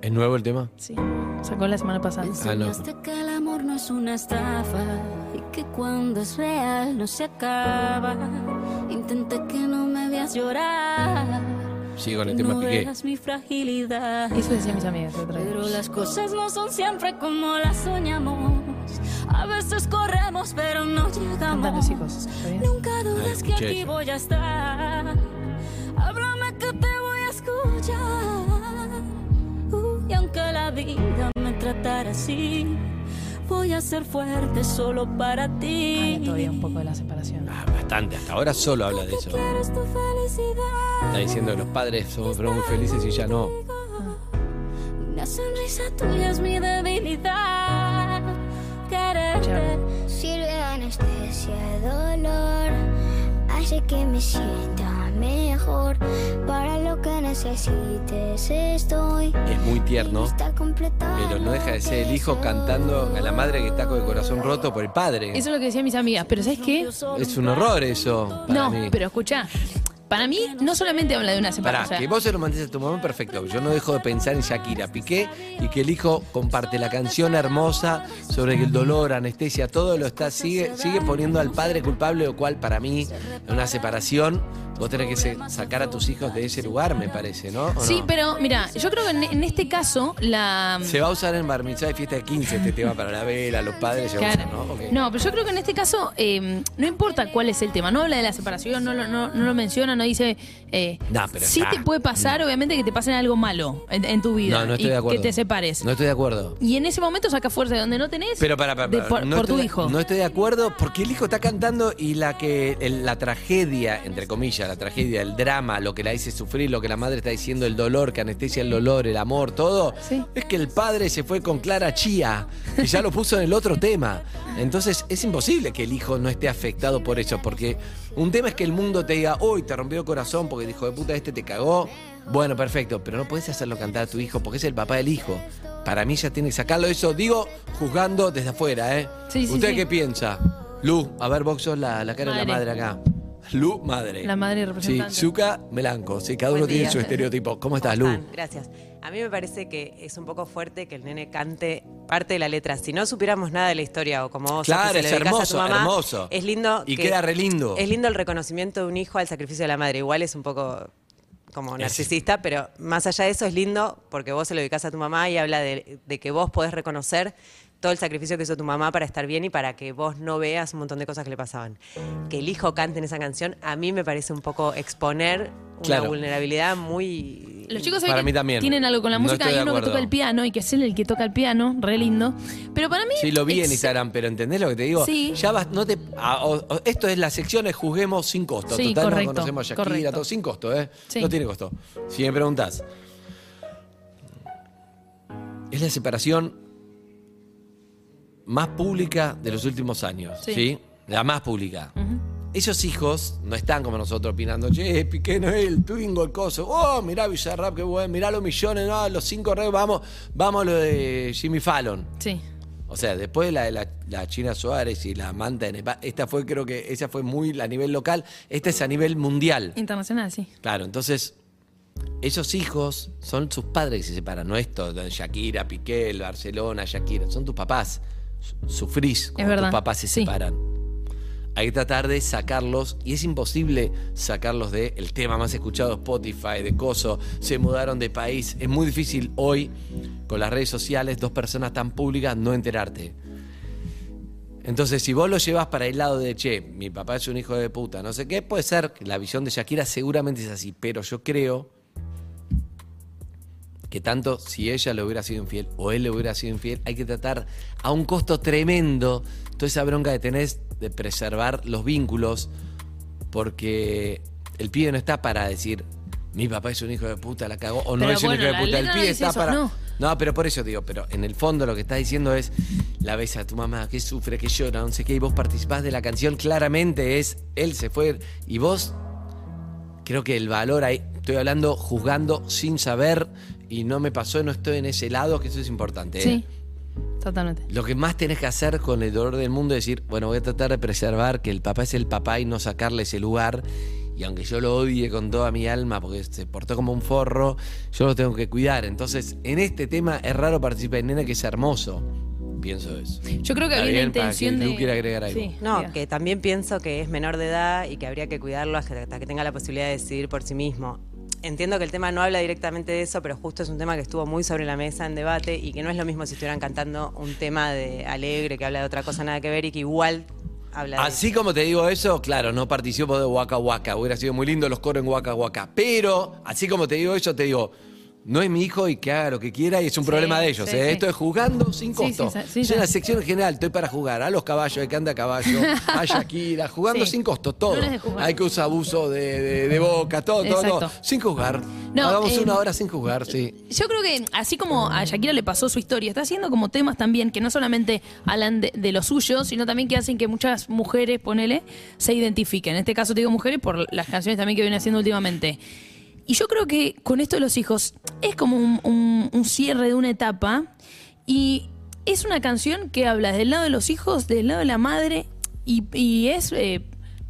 ¿Es nuevo el tema? Sí. Sacó la semana pasada. Ah, no. Enseñaste que el amor no es una estafa y que cuando es real no se acaba. Intenté que no me veas llorar. Sigo con el que tema no Piqué. mi fragilidad. Eso decían mis amigas otra vez. Pero las cosas no son siempre como las soñamos. A veces corremos, pero no llegamos. Nunca dudes que escuché aquí eso. voy a estar. Háblame que te voy a escuchar. Uh, y aunque la vida me tratara así, voy a ser fuerte solo para ti. Habla todavía un poco de la separación. Ah, bastante. Hasta ahora solo habla de eso. Está diciendo que los padres son fueron muy felices y ya no. Una sonrisa tuya es mi debilidad. Quererte. Sirve anestesia, dolor, hace que me sienta mejor. Para lo que necesites estoy. Es muy tierno. Pero no deja de ser el hijo cantando a la madre que está con el corazón roto por el padre. Eso es lo que decían mis amigas. Pero ¿sabes qué? Es un horror eso. Para No, mí. pero escucha. Para mí, no solamente habla de una Pará, separación. que vos se lo mandes a tu mamá, perfecto. Yo no dejo de pensar en Shakira Piqué y que el hijo comparte la canción hermosa sobre que el dolor, anestesia, todo lo está, sigue, sigue poniendo al padre culpable, lo cual para mí, en una separación, vos tenés que se- sacar a tus hijos de ese lugar, me parece, ¿no? ¿O Sí, no? pero mira, yo creo que en, en este caso, la. Se va a usar en bar mitzvah y fiesta de 15 este tema para la vela, los padres se Claro. usan, ¿no? No, pero yo creo que en este caso eh, no importa cuál es el tema, no habla de la separación, no, lo- no, no lo menciona, no dice... Eh, No, pero sí está. te puede pasar, obviamente, que te pasen algo malo en, en tu vida No, no estoy y de acuerdo. que te separes. No estoy de acuerdo. Y en ese momento saca fuerza de donde no tenés Pero para, para, de- para, por, tu de- hijo. No estoy de acuerdo porque el hijo está cantando y la que el- la tragedia, entre comillas, la tragedia, el drama, lo que la dice sufrir, lo que la madre está diciendo, el dolor, que anestesia el dolor, el amor, todo, es que el padre se fue con Clara Chía y ya lo puso en el otro tema. Entonces es imposible que el hijo no esté afectado por eso, porque un tema es que el mundo te diga, uy, te rompió el corazón porque el hijo de puta este te cagó. Bueno, perfecto, pero no puedes hacerlo cantar a tu hijo porque es el papá del hijo. Para mí ya tiene que sacarlo eso, digo, juzgando desde afuera, ¿eh? Sí, ¿Usted sí. qué piensa? Lu, a ver, vos sos la, la cara de la Madre. madre acá. Lu, madre. La madre Sí, representante. Zuka, Melanco. Sí, cada uno tiene su estereotipo. ¿Cómo estás, Lu? Gracias. A mí me parece que es un poco fuerte que el nene cante parte de la letra. Si no supiéramos nada de la historia o como vos Claro, se es lo dedicás a hermoso, tu mamá, hermoso. Es lindo. Y que- queda re lindo. Es lindo el reconocimiento de un hijo al sacrificio de la madre. Igual es un poco como narcisista, pero más allá de eso es lindo porque vos se lo dedicás a tu mamá y habla de, de que vos podés reconocer todo el sacrificio que hizo tu mamá para estar bien y para que vos no veas un montón de cosas que le pasaban. Que el hijo cante en esa canción, a mí me parece un poco exponer una Claro. vulnerabilidad muy... Los chicos Para mí también. tienen algo con la No música estoy y de uno que toca el piano y que es él el que toca el piano, re lindo. Pero para mí. Sí, lo vi en Instagram, pero ¿entendés lo que te digo? Sí. Ya vas, no te, o- esto es la sección de juzguemos sin costo. Sí, Total, correcto, no conocemos a Shakira, correcto. todo sin costo, ¿eh? Sí. No tiene costo. Si me preguntás, es la separación más pública de los últimos años, Sí. ¿sí? La más pública. Esos hijos no están como nosotros opinando, che, Piqué no es el Twingo, el coso, oh, mirá Bizarrap, qué bueno, mirá los millones, no, los cinco reos, vamos, vamos lo de Jimmy Fallon. Sí. O sea, después de la de la, la China Suárez y la manta de Nepal, esta fue, creo que esa fue muy a nivel local, esta es a nivel mundial. Internacional, sí. Claro, entonces, esos hijos son sus padres que se separan, no esto, Shakira, Piqué, el Barcelona, Shakira, son tus papás. Su- Sufrís cuando verdad, tus papás se sí. separan. Hay que tratar de sacarlos, y es imposible sacarlos de el tema más escuchado Spotify, de Coso, se mudaron de país. Es muy difícil hoy, con las redes sociales, dos personas tan públicas, no enterarte. Entonces, si vos lo llevas para el lado de, che, mi papá es un hijo de puta, no sé qué, puede ser la visión de Shakira seguramente es así, pero yo creo que tanto si ella le hubiera sido infiel o él le hubiera sido infiel, hay que tratar a un costo tremendo toda esa bronca que tenés de preservar los vínculos, porque el pibe no está para decir, mi papá es un hijo de puta, la cagó, o no es un hijo de puta, el no pibe está eso, para... no. No, pero por eso digo, pero en el fondo lo que está diciendo es, la ves a tu mamá que sufre, que llora, no sé qué, y vos participás de la canción, claramente es, él se fue, y vos, creo que el valor ahí, estoy hablando juzgando sin saber, y no me pasó, no estoy en ese lado, que eso es importante. ¿eh? Sí. Totalmente. Lo que más tenés que hacer con el dolor del mundo es decir, bueno, voy a tratar de preservar que el papá es el papá y no sacarle ese lugar. y aunque yo lo odie con toda mi alma porque se portó como un forro, yo lo tengo que cuidar. Entonces, en este tema es raro participar en nena que es hermoso. Pienso eso. Yo creo que había una bien, para que intención de. agregar algo. Sí, No, diga. que también pienso que es menor de edad y que habría que cuidarlo hasta que tenga la posibilidad de decidir por sí mismo. Entiendo que el tema no habla directamente de eso, pero justo es un tema que estuvo muy sobre la mesa en debate y que no es lo mismo si estuvieran cantando un tema de alegre que habla de otra cosa nada que ver y que igual habla de Así como te digo eso, claro, no participo de Waka Waka. Hubiera sido muy lindo los coros en Waka Waka. Pero, así como te digo eso, te digo, no es mi hijo y que haga lo que quiera y es un Sí, problema de ellos. sí, ¿eh? sí. Esto es jugando sin costo. es una sección general, estoy para jugar. A los caballos, hay que anda a caballo, a Shakira, jugando sin costo, todo. No. Hay que usar abuso de, de- de boca, todo, todo, todo. Exacto. Sin jugar. No, Hagamos eh, una hora sin jugar, sí. Yo creo que así como a Shakira le pasó su historia, está haciendo como temas también que no solamente hablan de, de lo suyo, sino también que hacen que muchas mujeres, ponele, se identifiquen. En este caso te digo mujeres por las canciones también que viene haciendo últimamente. Y yo creo que con esto de los hijos es como un, un- un cierre de una etapa y es una canción que habla del lado de los hijos, del lado de la madre y, y es, eh,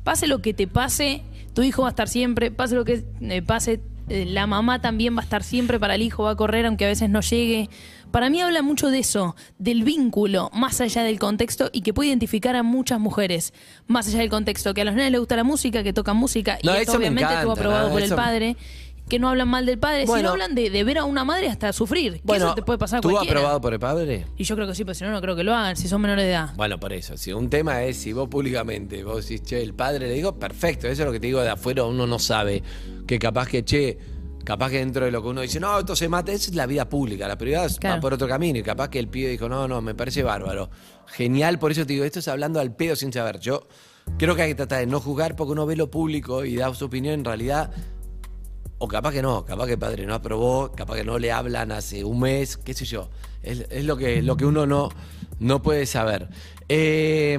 pase lo que te pase, tu hijo va a estar siempre, pase lo que eh, pase, eh, la mamá también va a estar siempre para el hijo, va a correr aunque a veces no llegue. Para mí habla mucho de eso, del vínculo, más allá del contexto y que puede identificar a muchas mujeres, más allá del contexto, que a los nenes les gusta la música, que tocan música y esto obviamente estuvo aprobado ¿no? por Eso- el padre. Que no hablan mal del padre, Bueno. sino hablan de, de ver a una madre hasta sufrir. Que Bueno, eso te puede pasar a ¿tú cualquiera. aprobado por el padre? Y yo creo que sí, pero si no, no creo que lo hagan, si son menores de edad. Bueno, por eso. Si un tema es si vos públicamente, vos decís, che, el padre le digo, perfecto. Eso es lo que te digo de afuera, uno no sabe. Que capaz que, che, capaz que dentro de lo que uno dice, no, esto se mata, esa es la vida pública. La privada va por otro camino. Y capaz que el pibe dijo, no, no, me parece bárbaro. Genial, por eso te digo, esto es hablando al pedo sin saber. Yo creo que hay que tratar de no juzgar porque uno ve lo público y da su opinión. En realidad, o capaz que no, capaz que el padre no aprobó, capaz que no le hablan hace un mes, qué sé yo. Es, es lo, que, lo que uno no, no puede saber. Eh,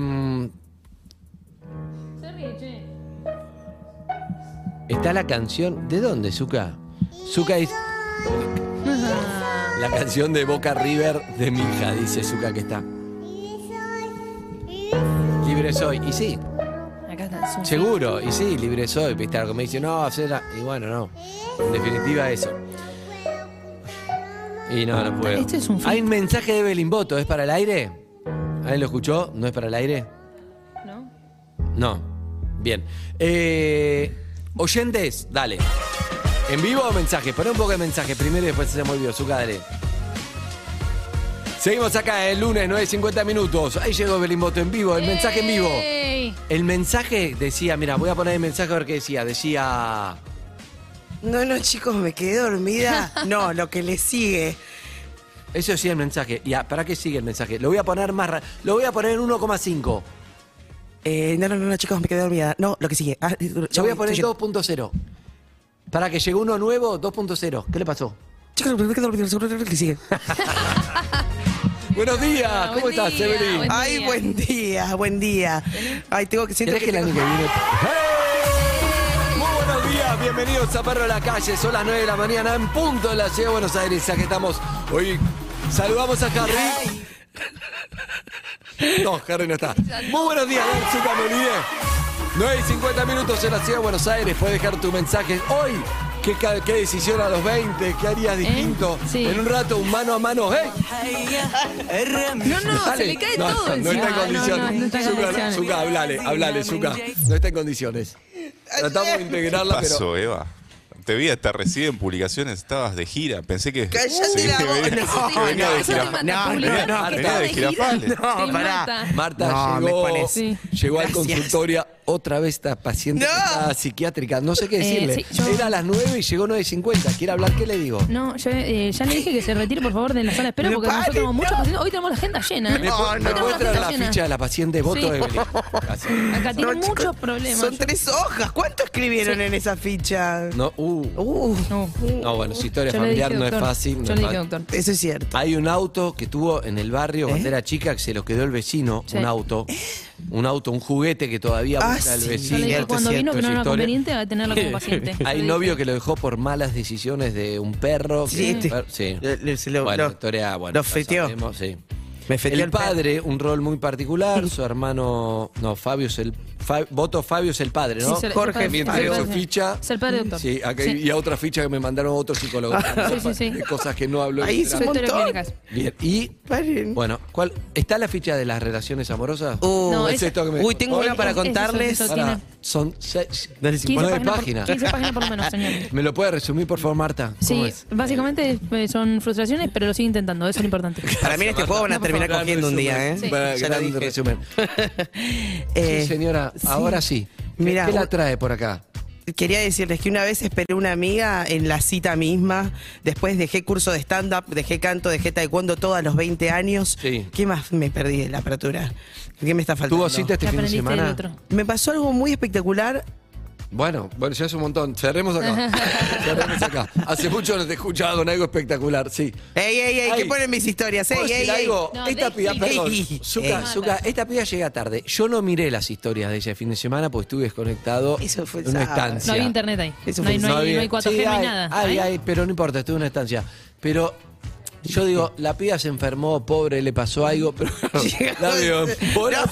está la canción. ¿De dónde, Zuka? Zuka es. La canción de Boca River de mi hija, dice Zuka que está. Libre soy. Y sí. Es un- Seguro, y sí, libre soy, viste, algo me dice, no, hacer la-". Y bueno, no. En definitiva, eso. Y no, no puedo. Este es un Hay un mensaje de Evelyn Boto, ¿es para el aire? ¿Alguien lo escuchó? ¿No es para el aire? ¿No? No. Bien. Eh, oyentes, dale. ¿En vivo o mensaje? Poné un poco de mensaje primero y después se me olvidó. Zucca, dale. Seguimos acá el lunes, 9.50 minutos. Ahí llegó Evelyn Boto en vivo, el mensaje en vivo. El mensaje decía, mira, voy a poner el mensaje a ver qué decía. Decía. No, no, chicos, me quedé dormida. No, lo que le sigue. Eso decía el mensaje. Ya, ¿para qué sigue el mensaje? Lo voy a poner más. ra- Lo voy a poner en 1,5. Eh, no, no, no, no, chicos, me quedé dormida. No, lo que sigue. Ah, eh, Lo ya voy a poner estoy yendo. 2.0. Para que llegue uno nuevo, 2.0. ¿Qué le pasó? Chicos, me quedé dormida. Lo que sigue. Buenos días, Ah, ¿cómo buen estás, día, Evelyn? buen Ay, día. buen día, buen día. Ay, tengo que siento ¿Querés que año tengo- que viene? ¡Hey! Muy buenos días, bienvenidos a Perro de la Calle. Son las 9 de la mañana en punto de la ciudad de Buenos Aires. Aquí estamos. Hoy saludamos a Harry. No, Harry no está. Muy buenos días, Zucca, me olvidé. 9 y 50 minutos en la ciudad de Buenos Aires. Puedes dejar tu mensaje hoy. ¿Qué, qué decisión a los 20? ¿Qué harías distinto? Sí. En un rato, un mano a mano. ¡Hey! No, no, se Dale. le cae No, todo no, no está en condiciones. No, no, no está en condiciones. Hablale, hablale, Zucca. No está en condiciones. Tratamos de ¿Qué integrarla, pero. pasó, Eva? Te vi hasta recién publicaciones, estabas de gira. Pensé que. Cállate la boca. No, que venía de Eso gira. te mata, No, no, no, venía de Girafales. No, pará. Marta No, llegó, pones- Sí. llegó al consultorio otra vez esta paciente No. que estaba psiquiátrica. No sé qué Eh, decirle. sí, yo- Era a las 9 y llegó 9.50. ¿Quiere hablar? ¿Qué le digo? No, yo eh, ya le dije que se retire por favor de la sala de espera No, porque nosotros pare, tenemos muchos no. pacientes. Hoy tenemos la agenda llena. ¿eh? ¿Me, No, pu- no. me tenemos la ficha de la paciente voto Sí. Evelyn? Gracias. Acá tiene No, chicos, muchos problemas. Son tres hojas. ¿Cuánto escribieron Sí. en esa ficha? No, uh. Uh, No, No, bueno, su historia Yo le dije, familiar no es doctor. fácil. no Yo es le dije, fácil. doctor. eso es cierto. Hay un auto que tuvo en el barrio cuando ¿Eh? era chica que se lo quedó el vecino, Sí. un auto. Un auto, un juguete que todavía Ah, busca el sí. vecino. Yo le dije Cierto, cuando vino que no era historia. conveniente a tenerla como paciente. Hay novio que lo dejó por malas decisiones de un perro. Sí, que- este. sí. Le- le- se lo- bueno, lo- la historia, bueno, lo feteó. sabemos, sí. Me el padre, un rol muy particular. Su hermano, no, Fabio es el Fa- voto Fabio es el padre, ¿no? Sí, es el- Jorge Mientras padre. que su Sí. ficha. Es el padre doctor. Sí, acá- Sí. y a otra ficha que me mandaron otro psicólogo. Sí, sí, sí. De cosas que no hablo. Ahí hizo un montón. Bien, y Paren. bueno, ¿cuál está la ficha de las relaciones amorosas? Uh, No, ¿O es esto que me- Uy, tengo una para es- es eso, contarles. eso, son seis, Dale, si 15 nueve páginas, por, páginas. 15 páginas por lo menos, señor. ¿Me lo puede resumir, por favor, Marta? ¿Cómo Sí, es? básicamente eh, son frustraciones, pero lo sigue intentando, eso es lo importante. Para mí en este juego van a por terminar cogiendo un día, ¿eh? resumen. Para- Ya dije. resumen. Eh, sí, señora, sí. ahora sí. ¿Qué, Mira, qué la trae por acá? Quería decirles que una vez esperé una amiga en la cita misma, después dejé curso de stand-up, dejé canto, dejé taekwondo todo a los 20 años. Sí. ¿Qué más me perdí de la apertura? ¿Qué me está faltando? ¿Tuvo cita este ¿Qué fin de semana? Me pasó algo muy espectacular. Bueno, bueno, ya es un montón. Cerremos acá. Cerremos acá. Hace mucho no te he escuchado con algo espectacular, sí. ¡Ey, ey, ey! Ay. ¿Qué ponen mis historias? ¡Ey, ¿Puedo ey, decir ey! algo? No, esta piba, déjame. perdón. Ey. Eh. Zucca, esta piba llega tarde. Yo no miré las historias de ese fin de semana porque estuve desconectado Eso fue en una sábado. estancia. No había internet ahí. Eso No hay, fue- no hay, no hay 4G, Sí, no hay hay, nada. Hay, ¿Hay? hay, pero no importa, estuve en una estancia. Pero yo digo, la piba se enfermó, pobre, le pasó algo, pero la veo No,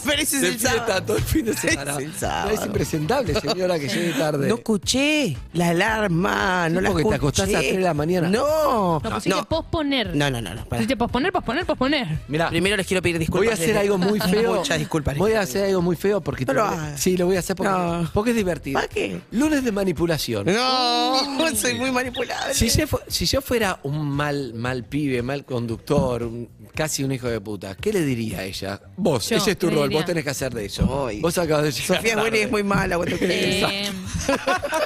pero ese es de el sábado. todo el fin de semana. Es el sábado. No, es impresentable, señora, que llegue tarde. No escuché la alarma, no Sí, la porque te escuché. acostás a las tres de la mañana. No, No, pusiste posponer. No, no, no, no. pará. Pusiste posponer, posponer, posponer. Mirá, Primero les quiero pedir disculpas. voy a hacer algo muy feo. Muchas disculpas. Voy a hacer algo muy feo porque No te lo voy a- hagas. Sí, lo voy a hacer porque, No. porque es divertido. ¿Para qué? Lunes de manipulación. No, soy muy manipulable. Si yo, fu- si yo fuera un mal, mal pibe, mal conductor, un- casi un hijo de puta, ¿qué le diría a ella? Vos, Yo, ese es tu ¿qué le rol, diría? vos tenés que hacer de eso. Ay. Vos acabas de llegar. Sofía Bueni es muy mala, ¿cuánto crees? Eh,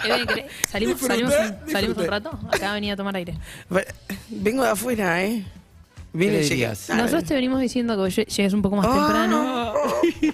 Eben, ¿querés- salimos, salimos, un, salimos un disfruté. rato. Acá venía a tomar aire. Vengo de afuera, ¿eh? Tarde. Nosotros te venimos diciendo que llegues un poco más temprano.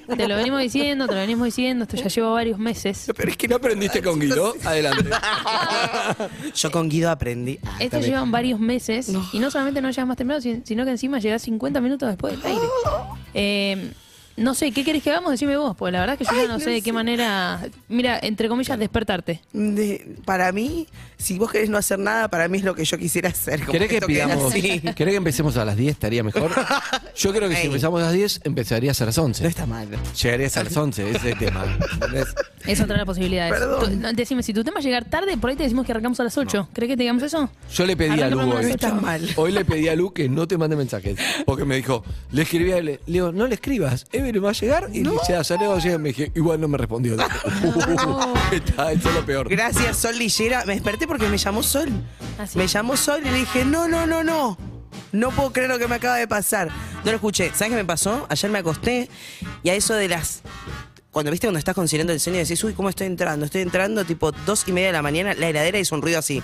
Te lo venimos diciendo, te lo venimos diciendo. Esto ya lleva varios meses. Pero es que no aprendiste con Guido. Adelante. Yo con Guido aprendí. Ah, Esto bien. llevan varios meses y no solamente no llegas más temprano, sin- sino que encima llegas 50 minutos después del aire. Eh, no sé, ¿qué querés que hagamos? Decime vos, pues la verdad que yo ya no, sé de qué manera, mira, entre comillas, despertarte. De- para mí, si vos querés no hacer nada, para mí es lo que yo quisiera hacer. como ¿Querés que esto pidamos? así. ¿Querés que empecemos a las 10? Estaría mejor. Yo creo que si Ey. empezamos a las 10, empezarías a las 11. No está mal. Llegarías a las 11, ese es el tema. ¿entendés? Es otra de las posibilidades. Perdón. Tú- no, decime, si tu tema es llegar tarde, por ahí te decimos que arrancamos a las 8. ¿Crees que te digamos eso? Yo le pedí a Lu hoy. las No está mal. Hoy le pedí a Lu que no te mande mensajes. Porque me dijo, le escribí a él, le digo, no le escribas, Ever va a llegar y le dice, "Ah, ya le va a llegar. Me dije, igual no me respondió. Está, eso es lo peor. Gracias, Sol Lillera. Me desperté porque me llamó Sol. Ah. Me llamó Sol y le dije, no, no, no, no. No puedo creer lo que me acaba de pasar. No lo escuché. ¿Sabes qué me pasó? Ayer me acosté y a eso de las. Cuando viste cuando estás considerando el sueño y decís, uy, ¿cómo estoy entrando? Estoy entrando tipo dos y media de la mañana, la heladera hizo un ruido así.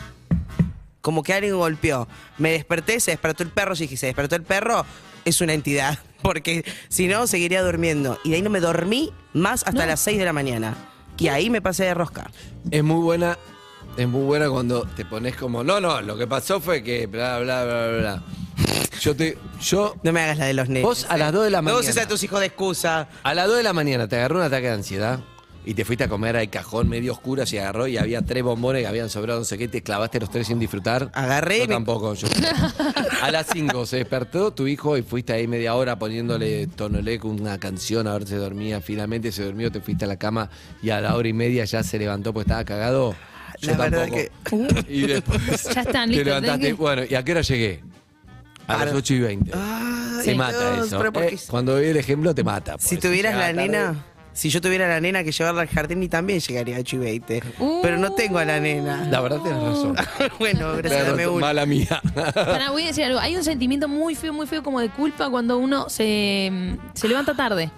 Como que alguien golpeó. Me desperté, se despertó el perro. Y dije, se despertó el perro, es una entidad. Porque si no, seguiría durmiendo. Y de ahí no me dormí más hasta No. las 6 de la mañana. Y ahí me pasé de rosca. Es muy buena, es muy buena cuando te pones como, no, no, lo que pasó fue que bla, bla, bla, bla, bla. Yo te, yo, No me hagas la de los nenes. vos a las 2 de la No mañana, uses a tus hijos de excusa. a las 2 de la mañana te agarró un ataque de ansiedad y te fuiste a comer al cajón medio oscuro, se agarró y había tres bombones que habían sobrado, no sé qué, te clavaste los tres sin disfrutar. Agarré Yo y me- tampoco, yo. A las 5 se despertó tu hijo y fuiste ahí media hora poniéndole tonolé con una canción a ver si dormía. Finalmente se durmió, te fuiste a la cama y a la hora y media ya se levantó porque estaba cagado. Yo La tampoco. Y después Ya están, te listo, levantaste. que- Bueno, ¿y a qué hora llegué? A las 8 y 20. Ay, te mata Dios, eso. pero ¿por qué? Eh, cuando vi el ejemplo te mata. Si tuvieras la nena, si yo tuviera la nena que llevarla al jardín y también llegaría a 8 y 20. Pero no tengo a la nena. La verdad tienes razón. bueno, gracias, dame una. Mala mía. Pará, voy a decir algo. Hay un sentimiento muy feo, muy feo como de culpa cuando uno se, se levanta tarde.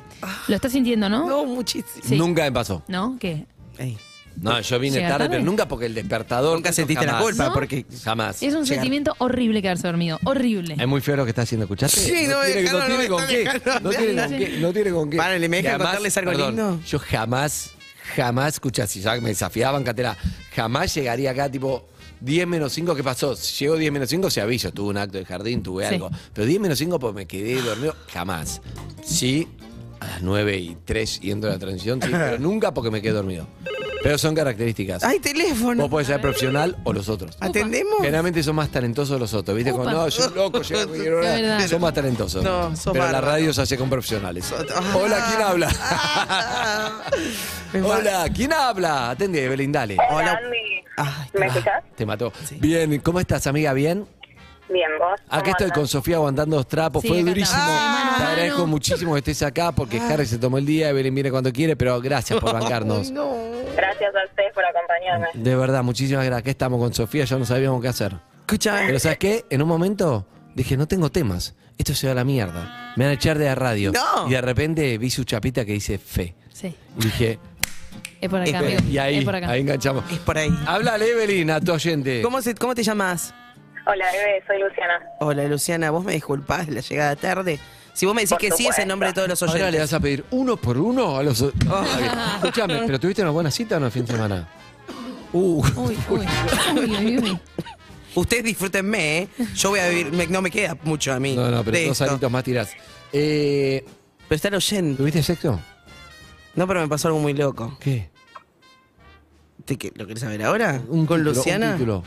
Lo estás sintiendo, ¿no? No, muchísimo. Sí. Nunca me pasó. ¿No? ¿Qué? Ey, No, yo vine ¿Llega tarde, tarde? pero nunca porque el despertador. Nunca sentiste la jamás. culpa ¿No? porque. Jamás. Es un Llegar. sentimiento horrible quedarse dormido. Horrible. Es muy feo lo que está haciendo, ¿escuchaste? Sí, no tiene, dejaron, no no tiene me con qué. No tiene con qué. No tiene con qué. Párale, ¿me Y dejan además, contarles algo perdón, lindo? Yo jamás, jamás, escuchá, si ya me desafiaban, Catera, jamás llegaría acá, tipo, 10 menos 5, ¿qué pasó? Si Llego 10 menos 5, se aviso, tuve un acto de jardín, tuve Sí. algo. Pero 10 menos 5, pues me quedé dormido, jamás. Sí, a las 9 y 3 y entro a la transición, sí, pero nunca porque me quedé dormido. Pero son características. Hay teléfono. Vos podés ser profesional o los otros. ¿Atendemos? Generalmente son más talentosos los otros, ¿viste? Cuando no, yo loco, llego, Es verdad. son más talentosos. No, son Pero la radio se hace con profesionales. Hola, ¿quién habla? Hola, ¿quién habla? Atende, Evelyn, dale. Hola, Andy. ¿Me escuchás? Te mató. Bien, ¿cómo estás, amiga? ¿Bien? Bien, vos. Acá ¿Cómo estoy con Sofía aguantando los trapos. Sí, Fue durísimo. Te agradezco muchísimo que estés acá porque Harry se tomó el día, Evelyn viene cuando quiere, pero gracias por bancarnos. Gracias a ustedes por acompañarme. De verdad, muchísimas gracias. Aquí estamos con Sofía, ya no sabíamos qué hacer. Escucha, Pero ¿sabes qué? En un momento dije, no tengo temas. Esto se va a la mierda. Me van a echar de la radio. No. Y de repente vi su chapita que dice fe. Sí. Y dije, Es por acá, amigo. Y ahí, es por acá. ahí enganchamos. Es por ahí. Háblale, Evelyn, a tu oyente. ¿Cómo, se, ¿Cómo te llamas? Hola, bebé, soy Luciana. Hola, Luciana. ¿Vos me disculpás la llegada tarde? Si vos me decís Por que sí, es el nombre de todos los oyentes. Ahora le vas a pedir uno por uno a los. o- Está bien. Escuchame, ¿pero tuviste una buena cita o no el fin de semana? Uh. Uy, uy, uy, uy, uy. Ustedes disfrútenme, ¿eh? Yo voy a vivir, me- no me queda mucho a mí. No, no, pero dos añitos más tirás. Eh, pero está oyendo. ¿Tuviste sexo? No, pero me pasó algo muy loco. ¿Qué? ¿Te qué- ¿Lo querés saber ahora? Un ¿Con título, Luciana? un título.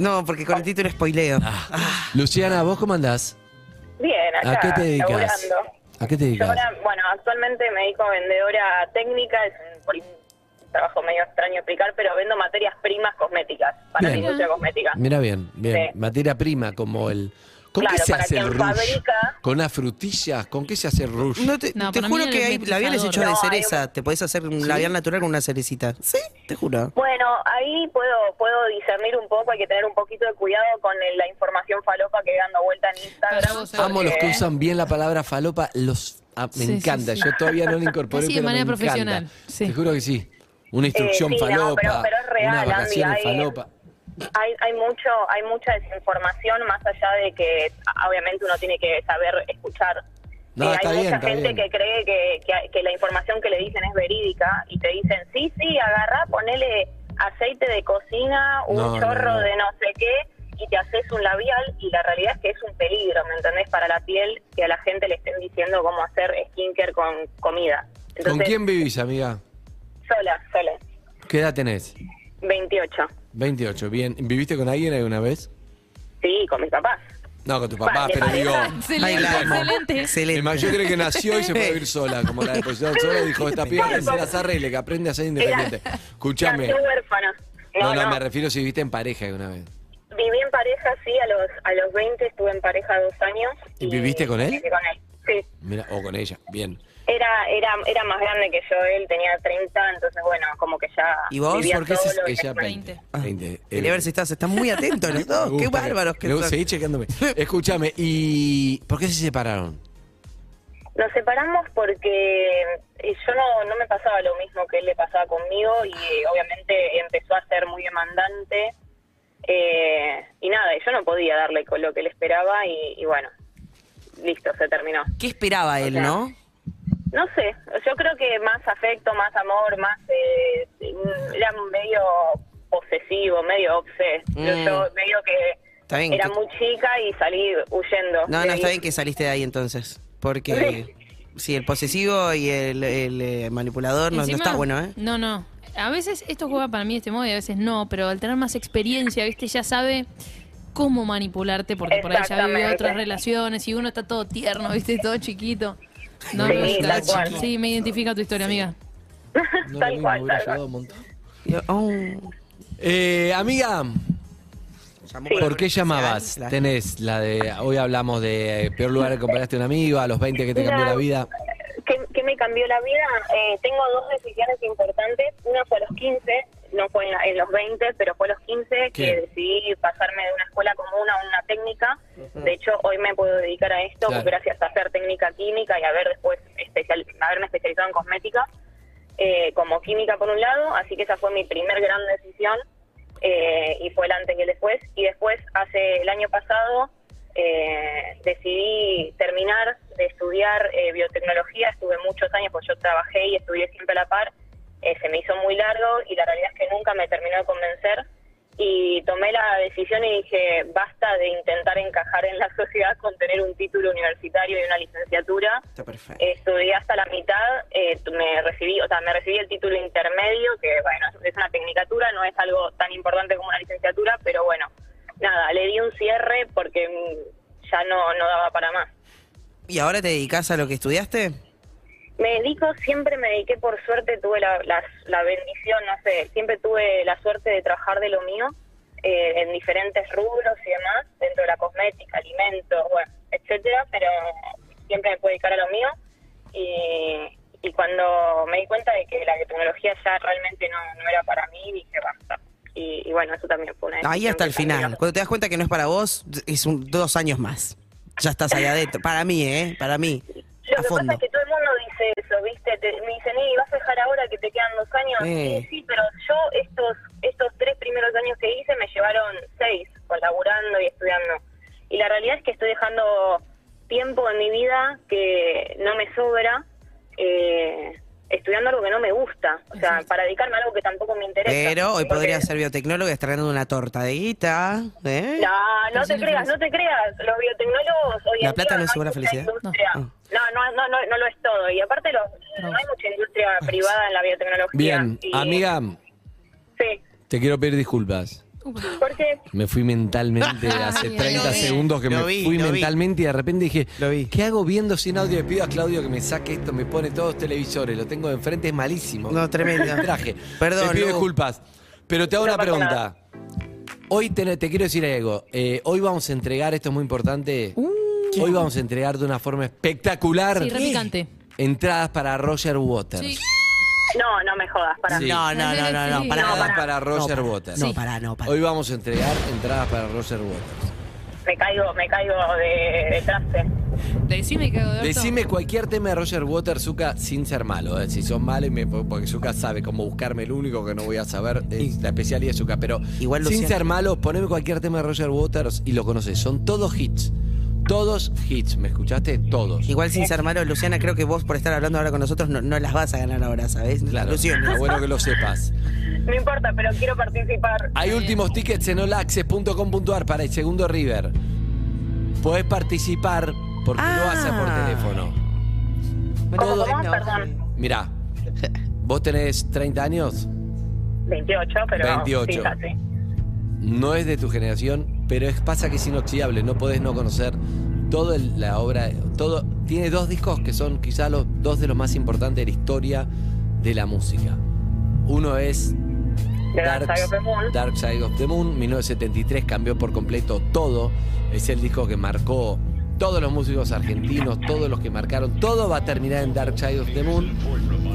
No, porque con el título spoileo. Ah. Luciana, ¿vos cómo andás? Bien, acá, ¿A qué te dedicas? laburando. ¿A qué te Yo dedicas? ahora, bueno, actualmente me dedico a vendedora técnica, es un, trabajo medio extraño explicar, pero vendo materias primas cosméticas para la Bien. industria cosmética. Mira bien, bien. Sí. Materia prima como el. ¿Con Claro, qué se hace el rouge? fabrica- ¿Con unas frutillas? ¿Con qué se hace el rouge? No te, No, te para juro que hay labiales hechos de No, hay cereza. Te podés hacer un ¿Sí? labial natural con una cerecita. Sí, te juro. Bueno, ahí puedo puedo discernir un poco, hay que tener un poquito de cuidado con el- la información falopa que dando vuelta en Instagram. Amo los que usan bien la palabra falopa. Los, ah, me Sí, encanta. sí. Yo todavía no la incorporé, Así de pero manera me encanta. profesional, sí. Te juro que sí. Una instrucción Eh, sí, no, falopa. pero- pero es real, unas Andy, vacaciones hay- falopa. Hay, hay mucho hay mucha desinformación más allá de que obviamente uno tiene que saber escuchar No, Eh, hay bien, mucha gente bien. que cree que, que- que la información que le dicen es verídica y te dicen sí sí agarrá ponele aceite de cocina un No, chorro no. de no sé qué y te haces un labial y la realidad es que es un peligro ¿me entendés? para la piel que a la gente le estén diciendo cómo hacer skincare con comida ¿Con quién vivís, amiga? sola sola ¿Qué edad tenés? 28 28. Bien. ¿Viviste con alguien alguna vez? sí con mis papás No, con tu papá, Vale, pero vale. digo. Excelente, Ay, la amo. excelente. Excelente. Mi Yo creo que nació y se fue a vivir sola, como la deposición sola, dijo esta piba que se las arregle, que aprende a ser independiente. Escúchame. Huérfana. No, No, me refiero si viviste en pareja alguna vez. Viví en pareja, sí, a los, a los 20 estuve en pareja dos años. ¿Y viviste con él? viví con él, sí. Mira, o con ella, bien. Era, era, era más grande que yo, él tenía 30, entonces bueno, como que ya ¿Y vos? ¿Por qué se- solo. ella 20. 20. Quería ver si estás, están muy los dos. Qué bárbaros que son. Seguí chequeándome. Escúchame, ¿y por qué se separaron? Nos separamos porque eh, yo no, no me pasaba lo mismo que él le pasaba conmigo y eh, obviamente empezó a ser muy demandante eh, y nada, y yo no podía darle con lo que él esperaba y, y bueno, listo, se terminó. ¿Qué esperaba él, sea, no? No sé, yo creo que más afecto, más amor, más... Eh, era medio posesivo, medio obses. Yo, Mm. yo medio que Está bien. era que- muy chica y salí huyendo. No, no, ahí. está bien que saliste de ahí entonces. Porque sí, el posesivo y el, el, eh, manipulador no, no está bueno, ¿eh? No, no. A veces esto juega para mí de este modo y a veces no, pero al tener más experiencia, viste, ya sabe cómo manipularte porque por ahí ya vivió Exactamente. otras relaciones y uno está todo tierno, viste, todo chiquito. No, Sí, no tal cual. sí, me identifica tu historia, amiga. tal cual, tal cual. Yo- oh, Eh, amiga, Sí. ¿por qué llamabas? la- Tenés la de. Hoy hablamos de eh, peor lugar que compraste a un amigo, a los 20 que te cambió No. la vida. ¿Qué, qué me cambió la vida? Eh, tengo dos decisiones importantes. Una fue a los 15, no fue en, la- en los 20, pero fue a los 15 que decidí pasarme de una escuela común a una técnica. De hecho, hoy me puedo dedicar a esto Claro. gracias a hacer técnica química y haber después especial, haberme especializado en cosmética eh, como química por un lado. Así que esa fue mi primer gran decisión eh, y fue el antes y el después. Y después, hace el año pasado, eh, decidí terminar de estudiar eh, biotecnología. Estuve muchos años, pues yo trabajé y estudié siempre a la par. Eh, se me hizo muy largo y la realidad es que nunca me terminó de convencer. y tomé la decisión y dije, basta de intentar encajar en la sociedad con tener un título universitario y una licenciatura. Está perfecto. Estudié hasta la mitad, eh, me recibí, o sea, me recibí el título intermedio, que bueno, es una tecnicatura, no es algo tan importante como una licenciatura, pero bueno, nada, le di un cierre porque mm, ya no, no daba para más. ¿Y ahora te dedicas a lo que estudiaste? Me dedico, siempre me dediqué, por suerte tuve la, la, la bendición, no sé, siempre tuve la suerte de trabajar de lo mío eh, en diferentes rubros y demás, dentro de la cosmética, alimentos, bueno, etcétera, pero siempre me pude dedicar a lo mío y, y cuando me di cuenta de que la tecnología ya realmente no, no era para mí, dije basta. Y, y bueno, eso también fue una Ahí hasta el cambió. final. Cuando te das cuenta que no es para vos, es un, dos años más. Ya estás ahí adentro. Para mí, ¿eh? Para mí. Lo A que fondo. pasa es que todo el mundo dice eso, ¿viste? Te- me dicen, ¿y vas a dejar ahora que te quedan dos años? Eh. Sí, sí, pero yo estos estos tres primeros años que hice me llevaron seis, colaborando y estudiando. Y la realidad es que estoy dejando tiempo en mi vida que no me sobra eh, estudiando algo que no me gusta. O sea, para dedicarme a algo que tampoco me interesa. Pero hoy podría ser biotecnólogo y estar ganando una torta de guita. ¿eh? No, no te creas, no te creas. Los biotecnólogos hoy ¿La en plata día no es segura felicidad? industria. No, no, no, no, no lo es todo. Y aparte los, no hay mucha industria privada en la biotecnología. Bien, Y- amiga, Sí. te quiero pedir disculpas. ¿Por qué? Me fui mentalmente hace Ay, 30 lo vi. segundos que Lo me vi, fui lo vi. mentalmente y de repente dije, ¿qué hago viendo sin audio? Le pido a Claudio que me saque esto, me pone todos los televisores, lo tengo de enfrente, es malísimo. No, tremendo. Traje. Perdón, Te pido Lu. disculpas. Pero te hago No una pregunta. Hoy te, te quiero decir algo. Eh, hoy vamos a entregar, esto es muy importante. Hoy vamos a entregar de una forma espectacular Sí, repicante. entradas para Roger Waters. No, no me jodas, para Sí. No, no, no, no, no, para, Entradas para Roger no, Waters. No, para, no, para. Hoy vamos a entregar entradas para Roger Waters. Me caigo, me caigo de, de traste. Decime que hago de orto. Decime cualquier tema de Roger Waters, Zuka, sin ser malo. ¿eh? Si son malos, y me- porque Zuka sabe cómo buscarme. El único que no voy a saber es la especialidad de Zuka. Pero Igual, sin ser malo, poneme cualquier tema de Roger Waters y lo conoces. Son todos hits. Todos hits. ¿Me escuchaste? Todos. Igual sin ser malo, Luciana, creo que vos por estar hablando ahora con nosotros no, no las vas a ganar ahora, ¿sabes? Claro, Ilusiones. está bueno que lo sepas. No importa, pero quiero participar. Hay últimos tickets en olaxes.com.ar para el segundo River. Podés participar porque lo haces por Ah. teléfono. ¿Cómo, cómo? Perdón. Mirá, vos tenés 30 años, 28, pero 28. sí, casi. no es de tu generación, pero es, pasa que es inoxidable, no podés no conocer toda la obra, todo tiene dos discos que son quizás los dos de los más importantes de la historia de la música. Uno es Dark Side of the Moon. Dark Side of the Moon, 1973 cambió por completo todo, es el disco que marcó todos los músicos argentinos, todos los que marcaron, todo va a terminar en Dark Side of the Moon.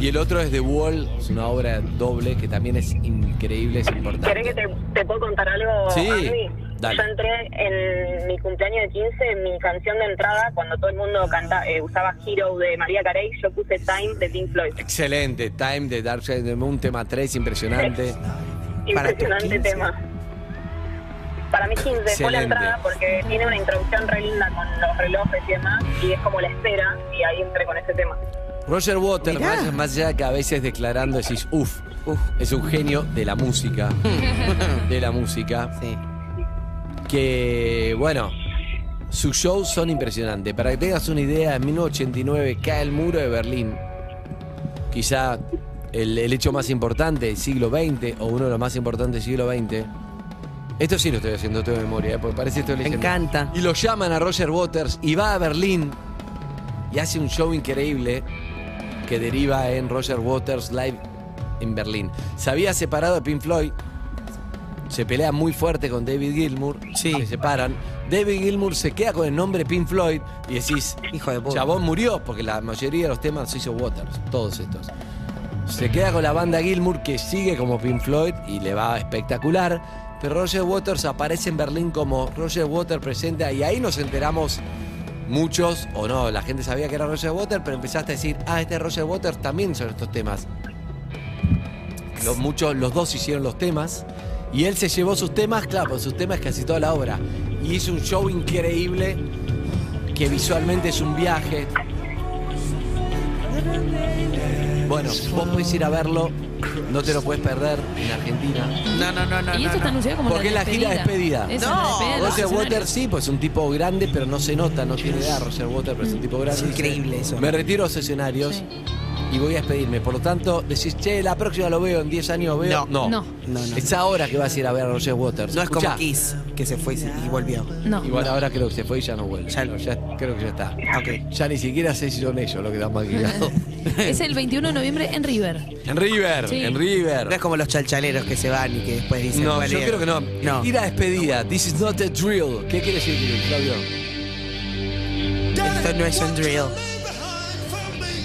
Y el otro es The Wall, es una obra doble que también es increíble, es importante. ¿Querés que te, te puedo contar algo, Sí, Andy? Dale. Yo entré en mi cumpleaños de 15, mi canción de entrada, cuando todo el mundo canta, eh, usaba Hero de María Carey, yo puse Time de Pink Floyd. Excelente, Time de Dark Side of the Moon, tema 3, impresionante. Impresionante tema. Para mí 15 fue la entrada porque tiene una introducción re linda con los relojes y demás, y es como la espera, y ahí entré con ese tema. Roger Waters, más, más allá de que a veces declarando decís, uff, es un genio de la música. de la música. Que, bueno, sus shows son impresionantes. Para que tengas una idea, en 1989 cae el muro de Berlín. Quizá el, el hecho más importante del siglo XX, o uno de los más importantes del siglo XX. Esto sí lo estoy haciendo todo de memoria, ¿eh? porque parece que estoy leyendo. encanta. Y lo llaman a Roger Waters y va a Berlín y hace un show increíble que deriva en Roger Waters Live en Berlín. Se había separado de Pink Floyd, se pelea muy fuerte con David Gilmour, se separan. David Gilmour se queda con el nombre Pink Floyd y decís, hijo de Chabón murió porque la mayoría de los temas los hizo Waters, todos estos. Se queda con la banda Gilmour que sigue como Pink Floyd y le va espectacular. Pero Roger Waters aparece en Berlín como Roger Waters presenta y ahí nos enteramos muchos, o no, la gente sabía que era Roger Waters, pero empezaste a decir, ah, este es Roger Waters también son estos temas. Los, muchos, los dos hicieron los temas y él se llevó sus temas, claro, sus temas casi toda la obra. Y hizo un show increíble que visualmente es un viaje. Bueno, vos podés ir a verlo No te lo puedes perder en Argentina. No, no, no, no. Y esto no, está anunciado como Porque es la gira despedida. Eso, No, despedida Roger. Waters sí, pues es un tipo grande, pero no se nota, no tiene edad Roger Waters, pero es un tipo grande. Es increíble eso. Me retiro a los escenarios y voy a despedirme. Por lo tanto, decís, che, la próxima lo veo, en 10 años lo veo. No. No. No, no. Es ahora que vas a ir a ver a Roger Waters. No es como. Kiss, que se fue y, se- y volvió. No. Igual ahora creo que se fue y ya no vuelve. Ya- No, ya creo que ya está. Ok. Ya ni siquiera sé si son ellos los que están maquillados. Es el 21 de noviembre en River. en River, Sí. en River. No es como los chalchaleros que se van y que después dicen. No, yo creo que no. No. Gira despedida. This is not a drill. ¿Qué quiere decir, Claudio? Esto no es un drill.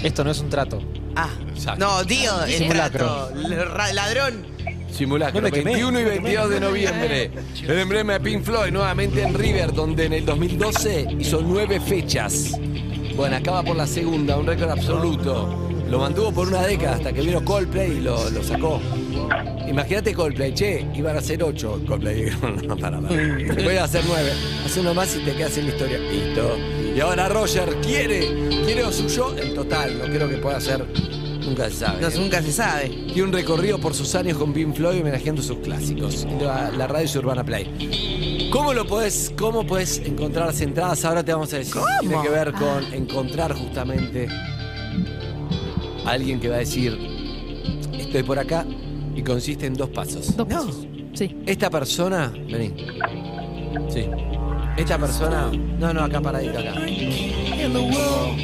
Esto no es un trato. Ah, Exacto. no, tío, es Simulacro. trato. Ra- Ladrón. Simulacro, No me quemé, 21 y no me 22 de noviembre. El emblema de Pink Floyd nuevamente en River, donde en el 2012 hizo nueve fechas. Bueno, acaba por la segunda, un récord absoluto. Lo mantuvo por una década hasta que vino Coldplay y lo, lo sacó. Imagínate Coldplay, che, iban a ser ocho. Coldplay, no, no, para, para. Voy a hacer nueve. Haz uno más y te quedas en la historia. Listo. Y ahora Roger quiere, quiere lo suyo en total. No creo que pueda hacer, nunca se sabe. No, nunca se sabe. Tiene un recorrido por sus años con Pink Floyd homenajeando sus clásicos. La, la radio es Urbana Play. ¿Cómo lo podés, cómo podés encontrar las entradas? Ahora te vamos a decir. Tiene que ver con encontrar justamente a alguien que va a decir estoy por acá y consiste en dos pasos. Dos pasos. Sí. Esta persona, vení. Sí. Esta persona, no, no, acá paradito acá. Como,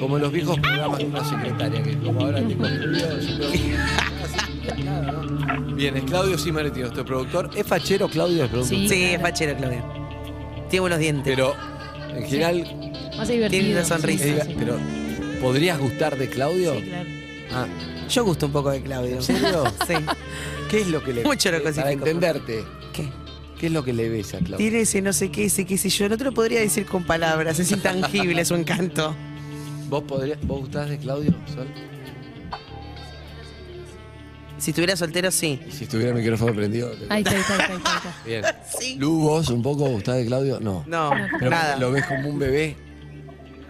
como los viejos programas de una secretaria que como ahora te construyó. Bien, es Claudio Simaretti, nuestro productor. ¿Es fachero Claudio el productor? Sí. Sí, es fachero, Claudia. Tiene buenos dientes. Pero en general, Más divertido. Tiene una sonrisa. eh, pero ¿podrías gustar de Claudio? Sí, claro. Ah, Yo gusto un poco de Claudio. ¿En serio? Sí. ¿qué es lo que le Mucho lo Para entenderte, ¿Qué? ¿qué es lo que le ves a Claudio? Tiene ese no sé qué, ese qué sé yo. No te lo podría decir con palabras. Es intangible su encanto. ¿Vos, podrías, ¿Vos gustás de Claudio, Sol? Si estuviera soltero, sí. Si estuviera el micrófono prendido. te- Ahí está, ahí está, ahí está, ahí está. Bien. Sí. Lu, vos un poco gustás de Claudio? No. No, Pero nada. ¿Lo ves como un bebé?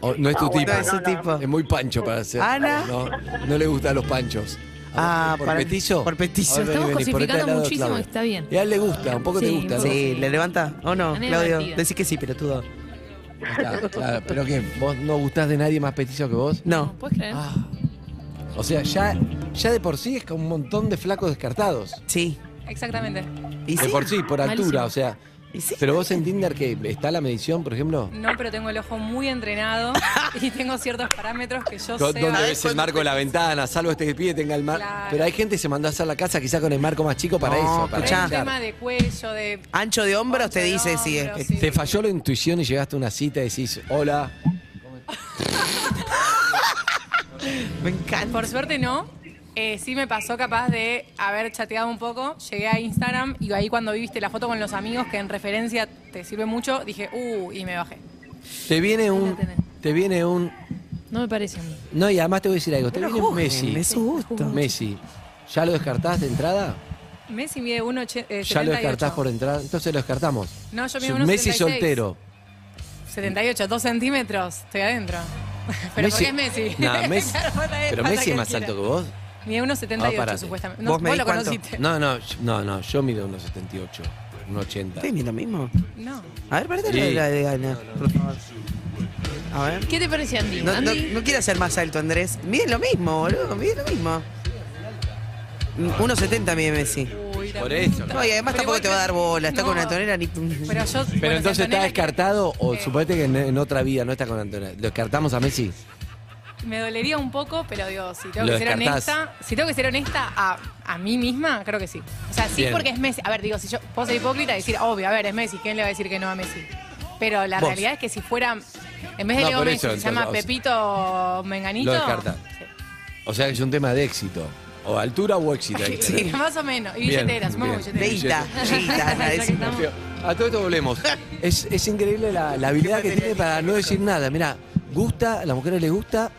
¿O no es tu tipo? No es su tipo. Es muy pancho para ser. Ana. No, no le gustan los panchos. Ah, ¿Por para- petizo? por petizo. Vení, Estamos cosificando lado muchísimo, Claudio. está bien. Y a él le gusta, un poco te gusta, ¿no? Sí, ¿le levanta o no, Claudio? divertida. Decí que sí, pero tú dos. Está, claro, ¿Pero qué? ¿Vos no gustás de nadie más petizo que vos? No. ¿Puedes creer? Ah. O sea, ya, ya de por sí es como un montón de flacos descartados. Sí. Exactamente. ¿Y De sí? por sí, por altura, Malísimo. o sea. ¿Y sí? Pero vos en Tinder que está la medición, por ejemplo. No, pero tengo el ojo muy entrenado y tengo ciertos parámetros que yo sé. ¿Dónde ves el marco de la ventana? Salvo este que pide tenga el marco. Claro. Pero hay gente que se mandó a hacer la casa quizá con el marco más chico para No, eso. Para escuchá. echar. tema de cuello, de Ancho de hombros te dice si es hombros, que- sí. ¿Te falló la intuición y llegaste a una cita y decís, hola? Me encanta. Por suerte no. Eh, sí me pasó capaz de haber chateado un poco. Llegué a Instagram y ahí cuando viste la foto con los amigos, que en referencia te sirve mucho, dije, uh, y me bajé. Te viene un. Te viene un. No me parece a mí. No, y además te voy a decir algo. Te viene juzguen, Messi. Es su gusto. Messi. ¿Ya lo descartás de entrada? Messi mide 1,78. Eh, ¿Ya lo descartás 78. por entrada? Entonces lo descartamos. No, yo mido Messi 1,76. soltero. 78, 2 centímetros, estoy adentro. Pero porque es Messi. No, Messi. Claro, Pero Messi es más quiera. alto que vos. Mide Ah, 1,78 parate. supuestamente. ¿Vos No, vos, medís lo cuánto? conociste. No, no, yo- no, no, yo mido unos 78, unos 80. ¿Ustedes miren lo mismo? No. A ver, parate Sí. la de Ana, por favor. A ver. ¿Qué te parece Andy? No, no, Andy, no quiere ser más alto, Andrés. Mide lo mismo, boludo. Mide lo mismo. 1.70 mide Messi. Uy, Por eso. No, y además Pero tampoco igual te va a dar bola. Está no. con Antonella ni. Pero yo. Pero entonces está descartado o suponete que en, en otra vida no está con Antonio. ¿Lo descartamos a Messi? Me dolería un poco, pero digo, si tengo Lo que ser descartás. honesta, si tengo que ser honesta a, a mí misma, creo que sí. O sea, sí Bien. porque es Messi. A ver, digo, si yo puedo ser hipócrita y decir, obvio, a ver, es Messi, ¿quién le va a decir que no a Messi? Pero la Vos. realidad es que si fuera, en vez de No, Leo por Messi, eso, se llama entonces, o sea, Pepito Menganito. Lo descarta. O sea que es un tema de éxito. O altura o éxito. hay que Sí, tener. más o menos. Y Bien, billetera, sumamos bien. billetera. Leita, Leita, Ana, Ya que decime. estamos. A todo esto volvemos. Es, es increíble la, la habilidad que tiene para no decir nada. Mira, gusta, a las mujeres les gusta.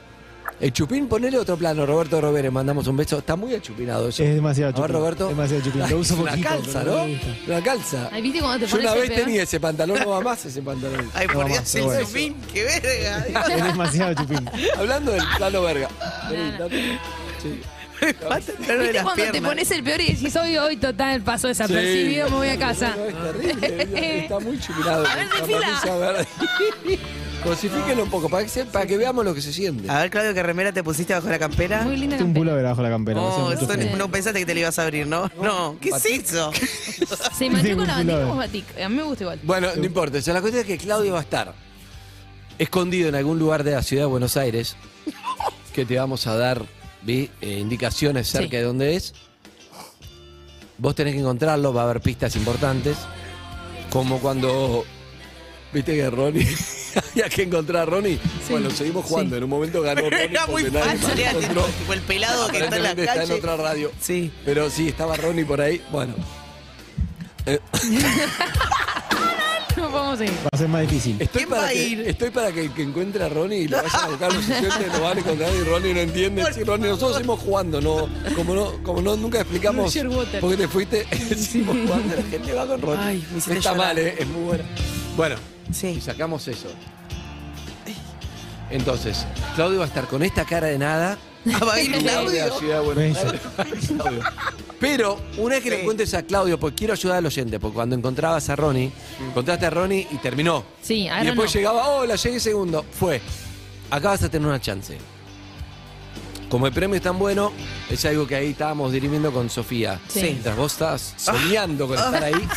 El chupín, ponele otro plano, Roberto Robert, mandamos un beso. Está muy achupinado eso. Es demasiado A ver, chupín. Roberto. Demasiado chupín. Lo uso Es una poquito, calza, pero ¿no? me gusta. Una calza. Ay, ¿viste cuando te Yo pones una el vez peor? tenía ese pantalón, no va más ese pantalón. Ay, No por Dios, el bueno. zoomín, qué verga. Dios. Es demasiado chupín. Hablando del plano verga. Vení, date. Sí. De ¿Viste las cuando te piernas. pones el peor y decís hoy, hoy, total, paso desapercibido, me voy a casa? No, es terrible, está muy chupinado. Ver, a ver. Cosifíquenlo un poco para que, se- para que veamos lo que se siente. A ver, Claudio, ¿qué remera te pusiste bajo la campera? Muy linda un pullover la campera. me hace Oh, mucho eso frío. no pensaste que te lo ibas a abrir, ¿no? No, ¿qué es eso? Se manchó con la bandera como batik. A mí me gusta igual. Bueno, no importa. O sea, la cuestión es que Claudio va a estar escondido en algún lugar de la ciudad de Buenos Aires, que te vamos a dar ¿vi? Eh, indicaciones cerca Sí. de dónde es. Vos tenés que encontrarlo, va a haber pistas importantes, como cuando viste que Ronnie había que encontrar a Ronnie. Bueno, seguimos jugando. En un momento ganó Ronnie. Era muy porque fácil, más era encontró. tipo el pelado que está en la Aparentemente está en calle. otra radio. Sí. Pero sí, estaba Ronnie por ahí. Bueno. Eh, No podemos seguir. Va a ser más difícil. Estoy ¿Quién va para, a que, ir? estoy para que, que encuentre a Ronnie y lo vayan a buscar los oyentes, lo van a encontrar y Ronnie no entiende. Sí, Ronnie, nosotros seguimos jugando, no, como no, como no nunca explicamos Roger Waters. por qué te fuiste, seguimos jugando, la gente va con Ronnie. Ay, me Está llorar. mal, ¿eh? es muy buena. Bueno, Sí. y sacamos eso. Entonces, Claudio va a estar con esta cara de nada. Ah, va a ir la Claudio. ciudad de Buenos Aires. Claudio. Pero una vez que lo Sí. encuentres a Claudio, porque quiero ayudar al oyente, porque cuando encontrabas a Ronnie, encontraste a Ronnie y terminó. Sí, Y ahora después no. llegaba, hola, llegué segundo. Fue. Acá vas a tener una chance. Como el premio es tan bueno, es algo que ahí estábamos dirimiendo con Sofía. Sí. Mientras vos estás soñando con estar ahí.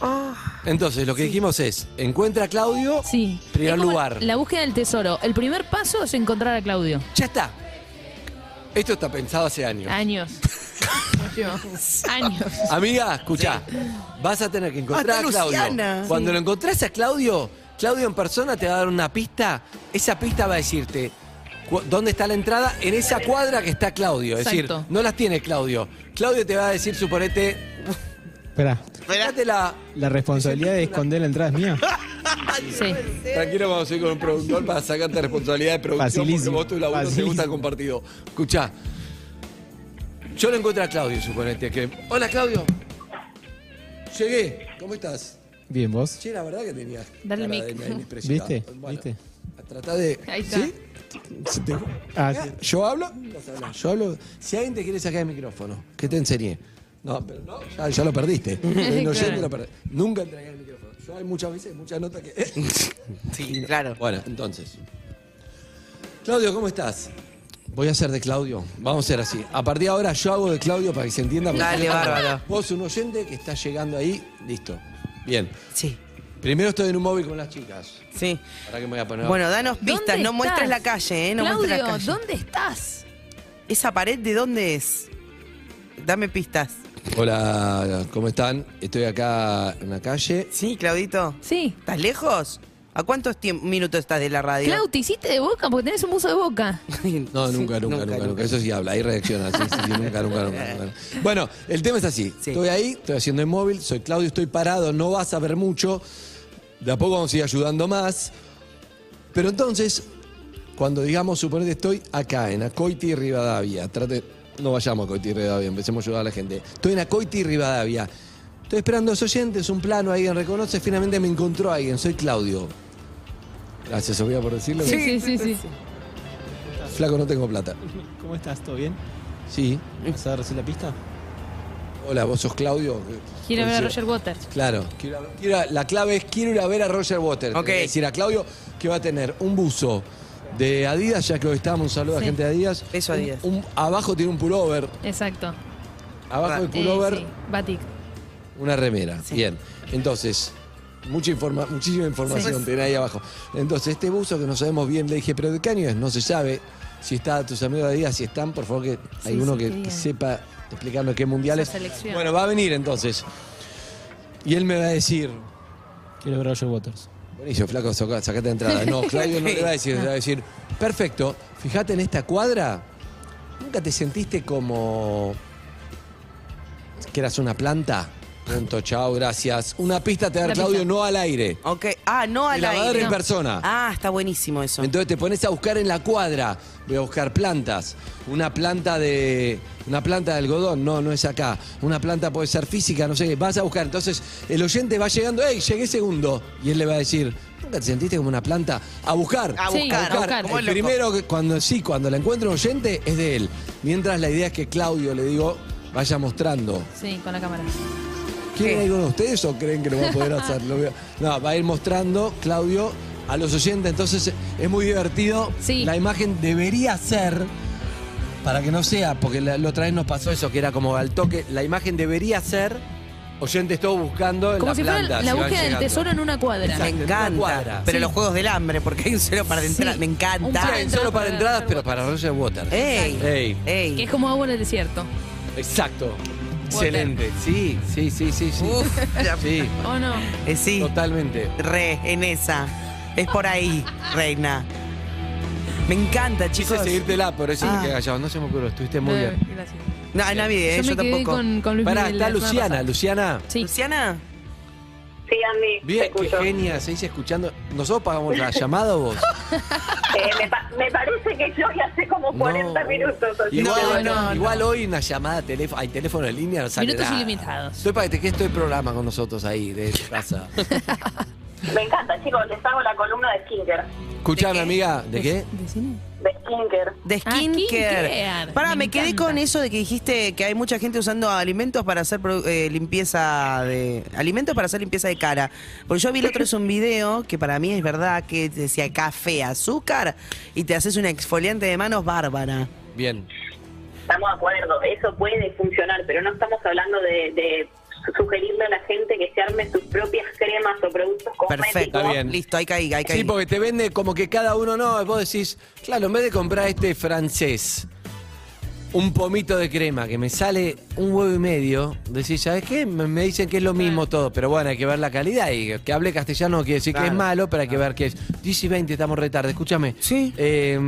Entonces, lo que dijimos es, encuentra a Claudio, Sí. primer Es como lugar. La búsqueda del tesoro. El primer paso es encontrar a Claudio. Ya está. Esto está pensado hace años. Años. Años. Amiga, escuchá. Vas a tener que encontrar Hasta a Claudio. Luciana. Cuando lo encontrás a Claudio, Claudio en persona te va a dar una pista. Esa pista va a decirte dónde está la entrada en esa cuadra que está Claudio. Es decir, Exacto. no las tiene Claudio. Claudio te va a decir, suponete, Espera, la. ¿la responsabilidad de esconder la entrada es mía? Sí. Tranquilo, vamos a ir con un productor para sacarte responsabilidad de producción Facilísimo, porque vos tu laburo te gusta el compartido. Escuchá. Yo lo encuentro a Claudio, suponete que. Hola, Claudio. Llegué. ¿Cómo estás? Bien, vos. Che, la verdad que tenías. Dale cara mic. ¿Viste? Bueno, ¿Viste? Trata de. Ahí está. ¿Sí? Te- Ah, Mira, ¿Yo hablo? Yo hablo. Si alguien te quiere sacar el micrófono, ¿qué te enseñé? No, pero no, ya, ya lo perdiste. El oyente Claro. lo perdí. Nunca entregué el micrófono. Yo hay muchas veces, muchas notas que. Sí, claro. Bueno, entonces. Claudio, ¿cómo estás? Voy a hacer de Claudio. Vamos a ser así. A partir de ahora yo hago de Claudio para que se entienda. Dale, bárbaro. Vos, un oyente que está llegando ahí, listo. Bien. Sí. Primero estoy en un móvil con las chicas. Sí. Para que me voy a poner. Bueno, danos ¿Dónde pistas, no estás? muestres la calle, ¿eh? No muestres la Claudio, calle. ¿dónde estás? ¿Esa pared de dónde es? Dame pistas. Hola, ¿cómo están? Estoy acá en la calle. Sí, Claudito. Sí. ¿Estás lejos? ¿A cuántos minutos estás de la radio? Clau, te hiciste de boca porque tenés un buzo de boca. No, nunca, nunca, nunca, nunca, Eso sí habla, ahí reacciona. Sí, sí, sí, nunca, nunca, nunca, nunca. Bueno, el tema es así. Estoy ahí, estoy haciendo el móvil, soy Claudio, estoy parado, no vas a ver mucho. De a poco vamos a ir ayudando más. Pero entonces, cuando digamos, suponete estoy acá, en Acoiti y Rivadavia. Trate, no vayamos a Acoiti y Rivadavia, empecemos a ayudar a la gente. Estoy en Acoiti y Rivadavia. Estoy esperando a los oyentes, un plano, alguien reconoce, finalmente me encontró alguien, soy Claudio. Gracias, Sofía, por decirlo. Sí, sí, sí, sí. Flaco, no tengo plata. ¿Cómo estás? ¿Todo bien? Sí. ¿Vas a recibir la pista? Hola, vos sos Claudio. Quiero ver a. Roger Waters. Claro. Quiero- quiero- la clave es quiero ir a ver a Roger Waters. Ok. Es decir, a Claudio que va a tener un buzo de Adidas, ya que hoy estábamos, un saludo a Sí. gente de Adidas. Beso, Un- Adidas. un- abajo tiene un pullover. Exacto. Abajo del Eh, pullover, sí. Batik. una remera. Bien. Entonces, mucha informa muchísima información Sí. tiene ahí abajo. Entonces, este buzo que no sabemos bien, le dije, pero de qué año es, no se sabe. Si está tus amigos de Adidas, si están, por favor, que hay Sí, uno sí, que, que que digan. sepa explicarnos qué mundiales. Bueno, va a venir entonces. Y él me va a decir, Quiero ver a Roger Waters. Buenísimo, flaco, saca- sacate de entrada. No, Claudio no le va a decir, le va a decir, perfecto, fíjate en esta cuadra, ¿nunca te sentiste como que eras una planta? Punto, chao, gracias. Una pista te da La Claudio, pista. no al aire. Ok. Ah, no al la va a dar aire. en persona. Ah, está buenísimo eso. Entonces te pones a buscar en la cuadra. Voy a buscar plantas. Una planta de. Una planta de algodón. No, no es acá. Una planta puede ser física, no sé qué. Vas a buscar. Entonces el oyente va llegando. ¡Ey! Llegué segundo. Y él le va a decir. ¿Nunca te sentiste como una planta? A buscar. A Sí, buscar, a buscar. como El el loco. primero, que cuando sí, cuando la encuentra un oyente, es de él. Mientras la idea es que Claudio, le digo, vaya mostrando. Sí, con la cámara. ¿Quieren alguno de ustedes o creen que lo va a poder hacer? Lo voy a- No, va a ir mostrando, Claudio, a los oyentes. Entonces es muy divertido. La imagen debería ser, para que no sea, porque la, la otra vez nos pasó eso, que era como al toque, la imagen debería ser oyentes todos buscando en Como la si planta. fuera la búsqueda del tesoro en una cuadra. Exacto. Me encanta. cuadra. Pero Sí. los juegos del hambre, porque hay un cero para entrar. Me encanta. Sí, solo para entradas, pero para Roger Waters. Ey, Ey. Que es como agua en el desierto. Exacto. Excelente. Sí, sí, sí, sí, sí. sí. ¿O no? Eh, sí. Totalmente. Re, en esa. Es por ahí, reina. Me encanta, Quise chicos. seguírtela, pero eso Ah. que callado. No se me ocurrió, estuviste muy bien. Gracias. No, nadie, eh, Yo yo, me quedé tampoco. con- con Luis Pará, Miguel está la semana Luciana. pasada. Luciana. Luciana. Sí, Andy. Bien, qué genia, se dice escuchando. ¿Nosotros pagamos la llamada o vos? Eh, me, pa- me parece que yo ya hace como 40 minutos. así Igual, que- igual hoy una llamada, teléfono, hay teléfono en línea, no sale Minutos nada. ilimitados. Estoy para que te quedes todo el programa con nosotros ahí, de casa. Me encanta, chicos. Les hago la columna de Skinker. Escuchame, amiga, ¿de qué? De Skinker. De skincare. Pará, me, quedé con eso de que dijiste que hay mucha gente usando alimentos para hacer produ- eh, limpieza de. Alimentos para hacer limpieza de cara. Porque yo vi el otro es un video que para mí es verdad que decía café, azúcar y te haces una exfoliante de manos bárbara. Bien. Estamos de acuerdo, eso puede funcionar, pero no estamos hablando de, de sugerirle a la gente que se arme sus propias cremas o productos cosméticos. Perfecto. Está bien. Listo, ahí caí, ahí caí. Sí, porque te vende como que cada uno no. Vos decís, claro, en vez de comprar este francés, un pomito de crema que me sale un huevo y medio, decís, ¿sabes qué? Me me dicen que es lo mismo todo, pero bueno, hay que ver la calidad. Y que hable castellano no quiere decir que es malo, pero hay que ver que es 10 y 20, estamos re tarde. Escúchame. Sí. Eh,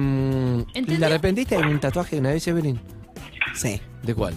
¿De arrepentiste de un tatuaje una vez, Evelyn? Sí. ¿De cuál?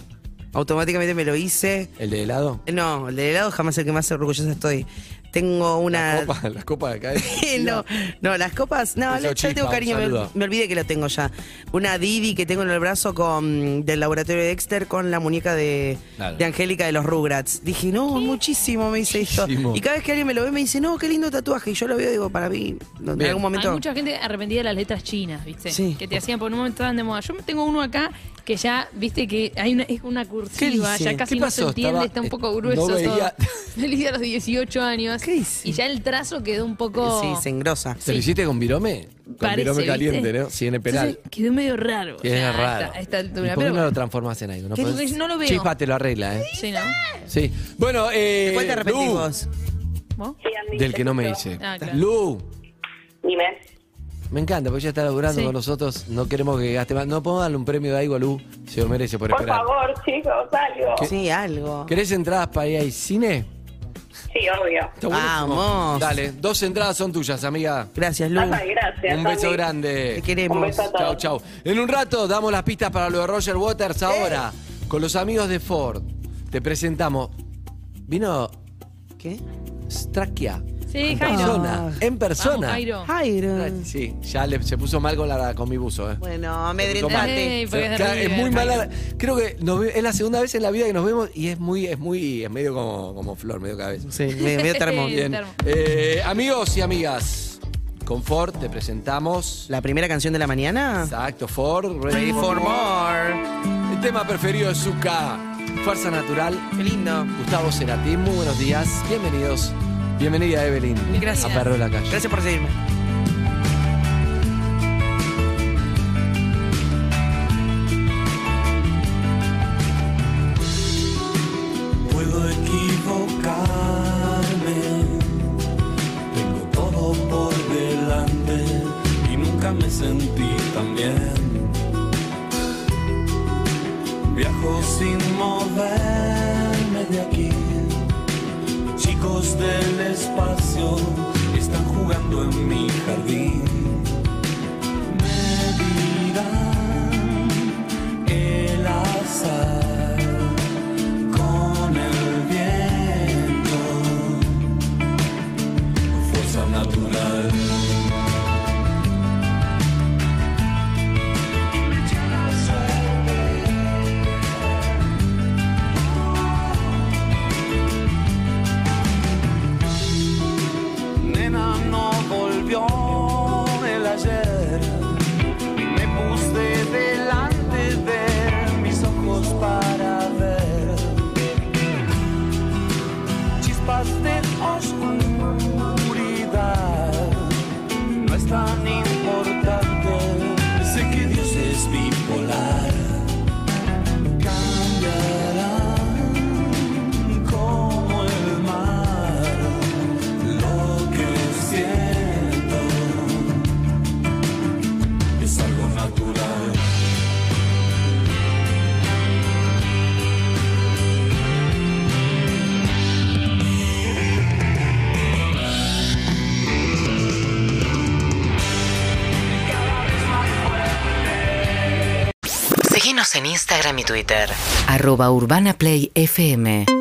Automáticamente me lo hice. ¿El de helado? No, el de helado jamás el que más orgullosa estoy. Tengo una. La copa, la copa de acá. no, no, las copas. No, le tengo cariño. Me, me olvidé que lo tengo ya. Una Didi que tengo en el brazo con del laboratorio de Dexter con la muñeca de, de Angélica de los Rugrats. Dije, no, muchísimo me dice esto. Y cada vez que alguien me lo ve me dice, no, qué lindo tatuaje. Y yo lo veo y digo, para mí, en algún momento. Hay mucha gente arrepentida de las letras chinas, ¿viste? Sí. Que te hacían por un momento estaban de moda. Yo tengo uno acá que ya, ¿viste? Que hay una, es una cursiva, dice? ya casi ¿Qué no se entiende, Estaba- está un poco no grueso veía- todo. Feliz a los 18 años. Y ya el trazo quedó un poco... Sí, se engrosa. ¿Te lo hiciste con virome? Con Parece, virome caliente, ¿viste? ¿no? Sí, en el penal. Entonces, quedó medio raro. Que o sea, es raro. A esta, a esta ¿Y altura. por qué Pero no lo transformas en algo? Podés? no lo veo. Chispa te lo arregla, ¿eh? Sí, ¿no? Sí. Bueno, eh. ¿Cuál te arrepentís Lu, vos? ¿Vos? Sí, Del que no me dice. Ah, claro. Lu, Dime. Me encanta, porque ella está laburando Sí. con nosotros. No queremos que gaste más. No podemos darle un premio de algo a Lu. Se lo merece por, Por esperar. favor, chicos, algo. Sí, algo. ¿Querés entradas para ir al cine? Sí, obvio. Vamos. Dale, dos entradas son tuyas, amiga. Gracias, Lu. Ay, gracias. Un beso grande. Te queremos. Un beso a Chau, todos. chau. En un rato damos las pistas para lo de Roger Waters ahora. Con los amigos de Ford. Te presentamos. Vino ¿Qué? Strakia. Sí, en Jairo. persona. En persona. Vamos, Jairo. Jairo. Sí, ya le- se puso mal con, la, con mi buzo. ¿eh? Bueno, amedrentate. Ey, porque es de Claro, es River, muy mala. Creo que nos ve- es la segunda vez en la vida que nos vemos y es muy, es muy, es medio como, como flor, medio cabeza. Sí, medio, medio termo. Bien. termo. Eh, amigos y amigas, con Ford te presentamos. La primera canción de la mañana. Exacto, Ford. Ready for more. El tema preferido de Zuka, Fuerza Natural. Qué lindo. Gustavo Cerati, muy buenos días. Bienvenidos. Bienvenida, Evelyn. Gracias. A Perro de la Calle. Gracias por seguirme. Síguenos en y Twitter. Arroba Urbana Play FM.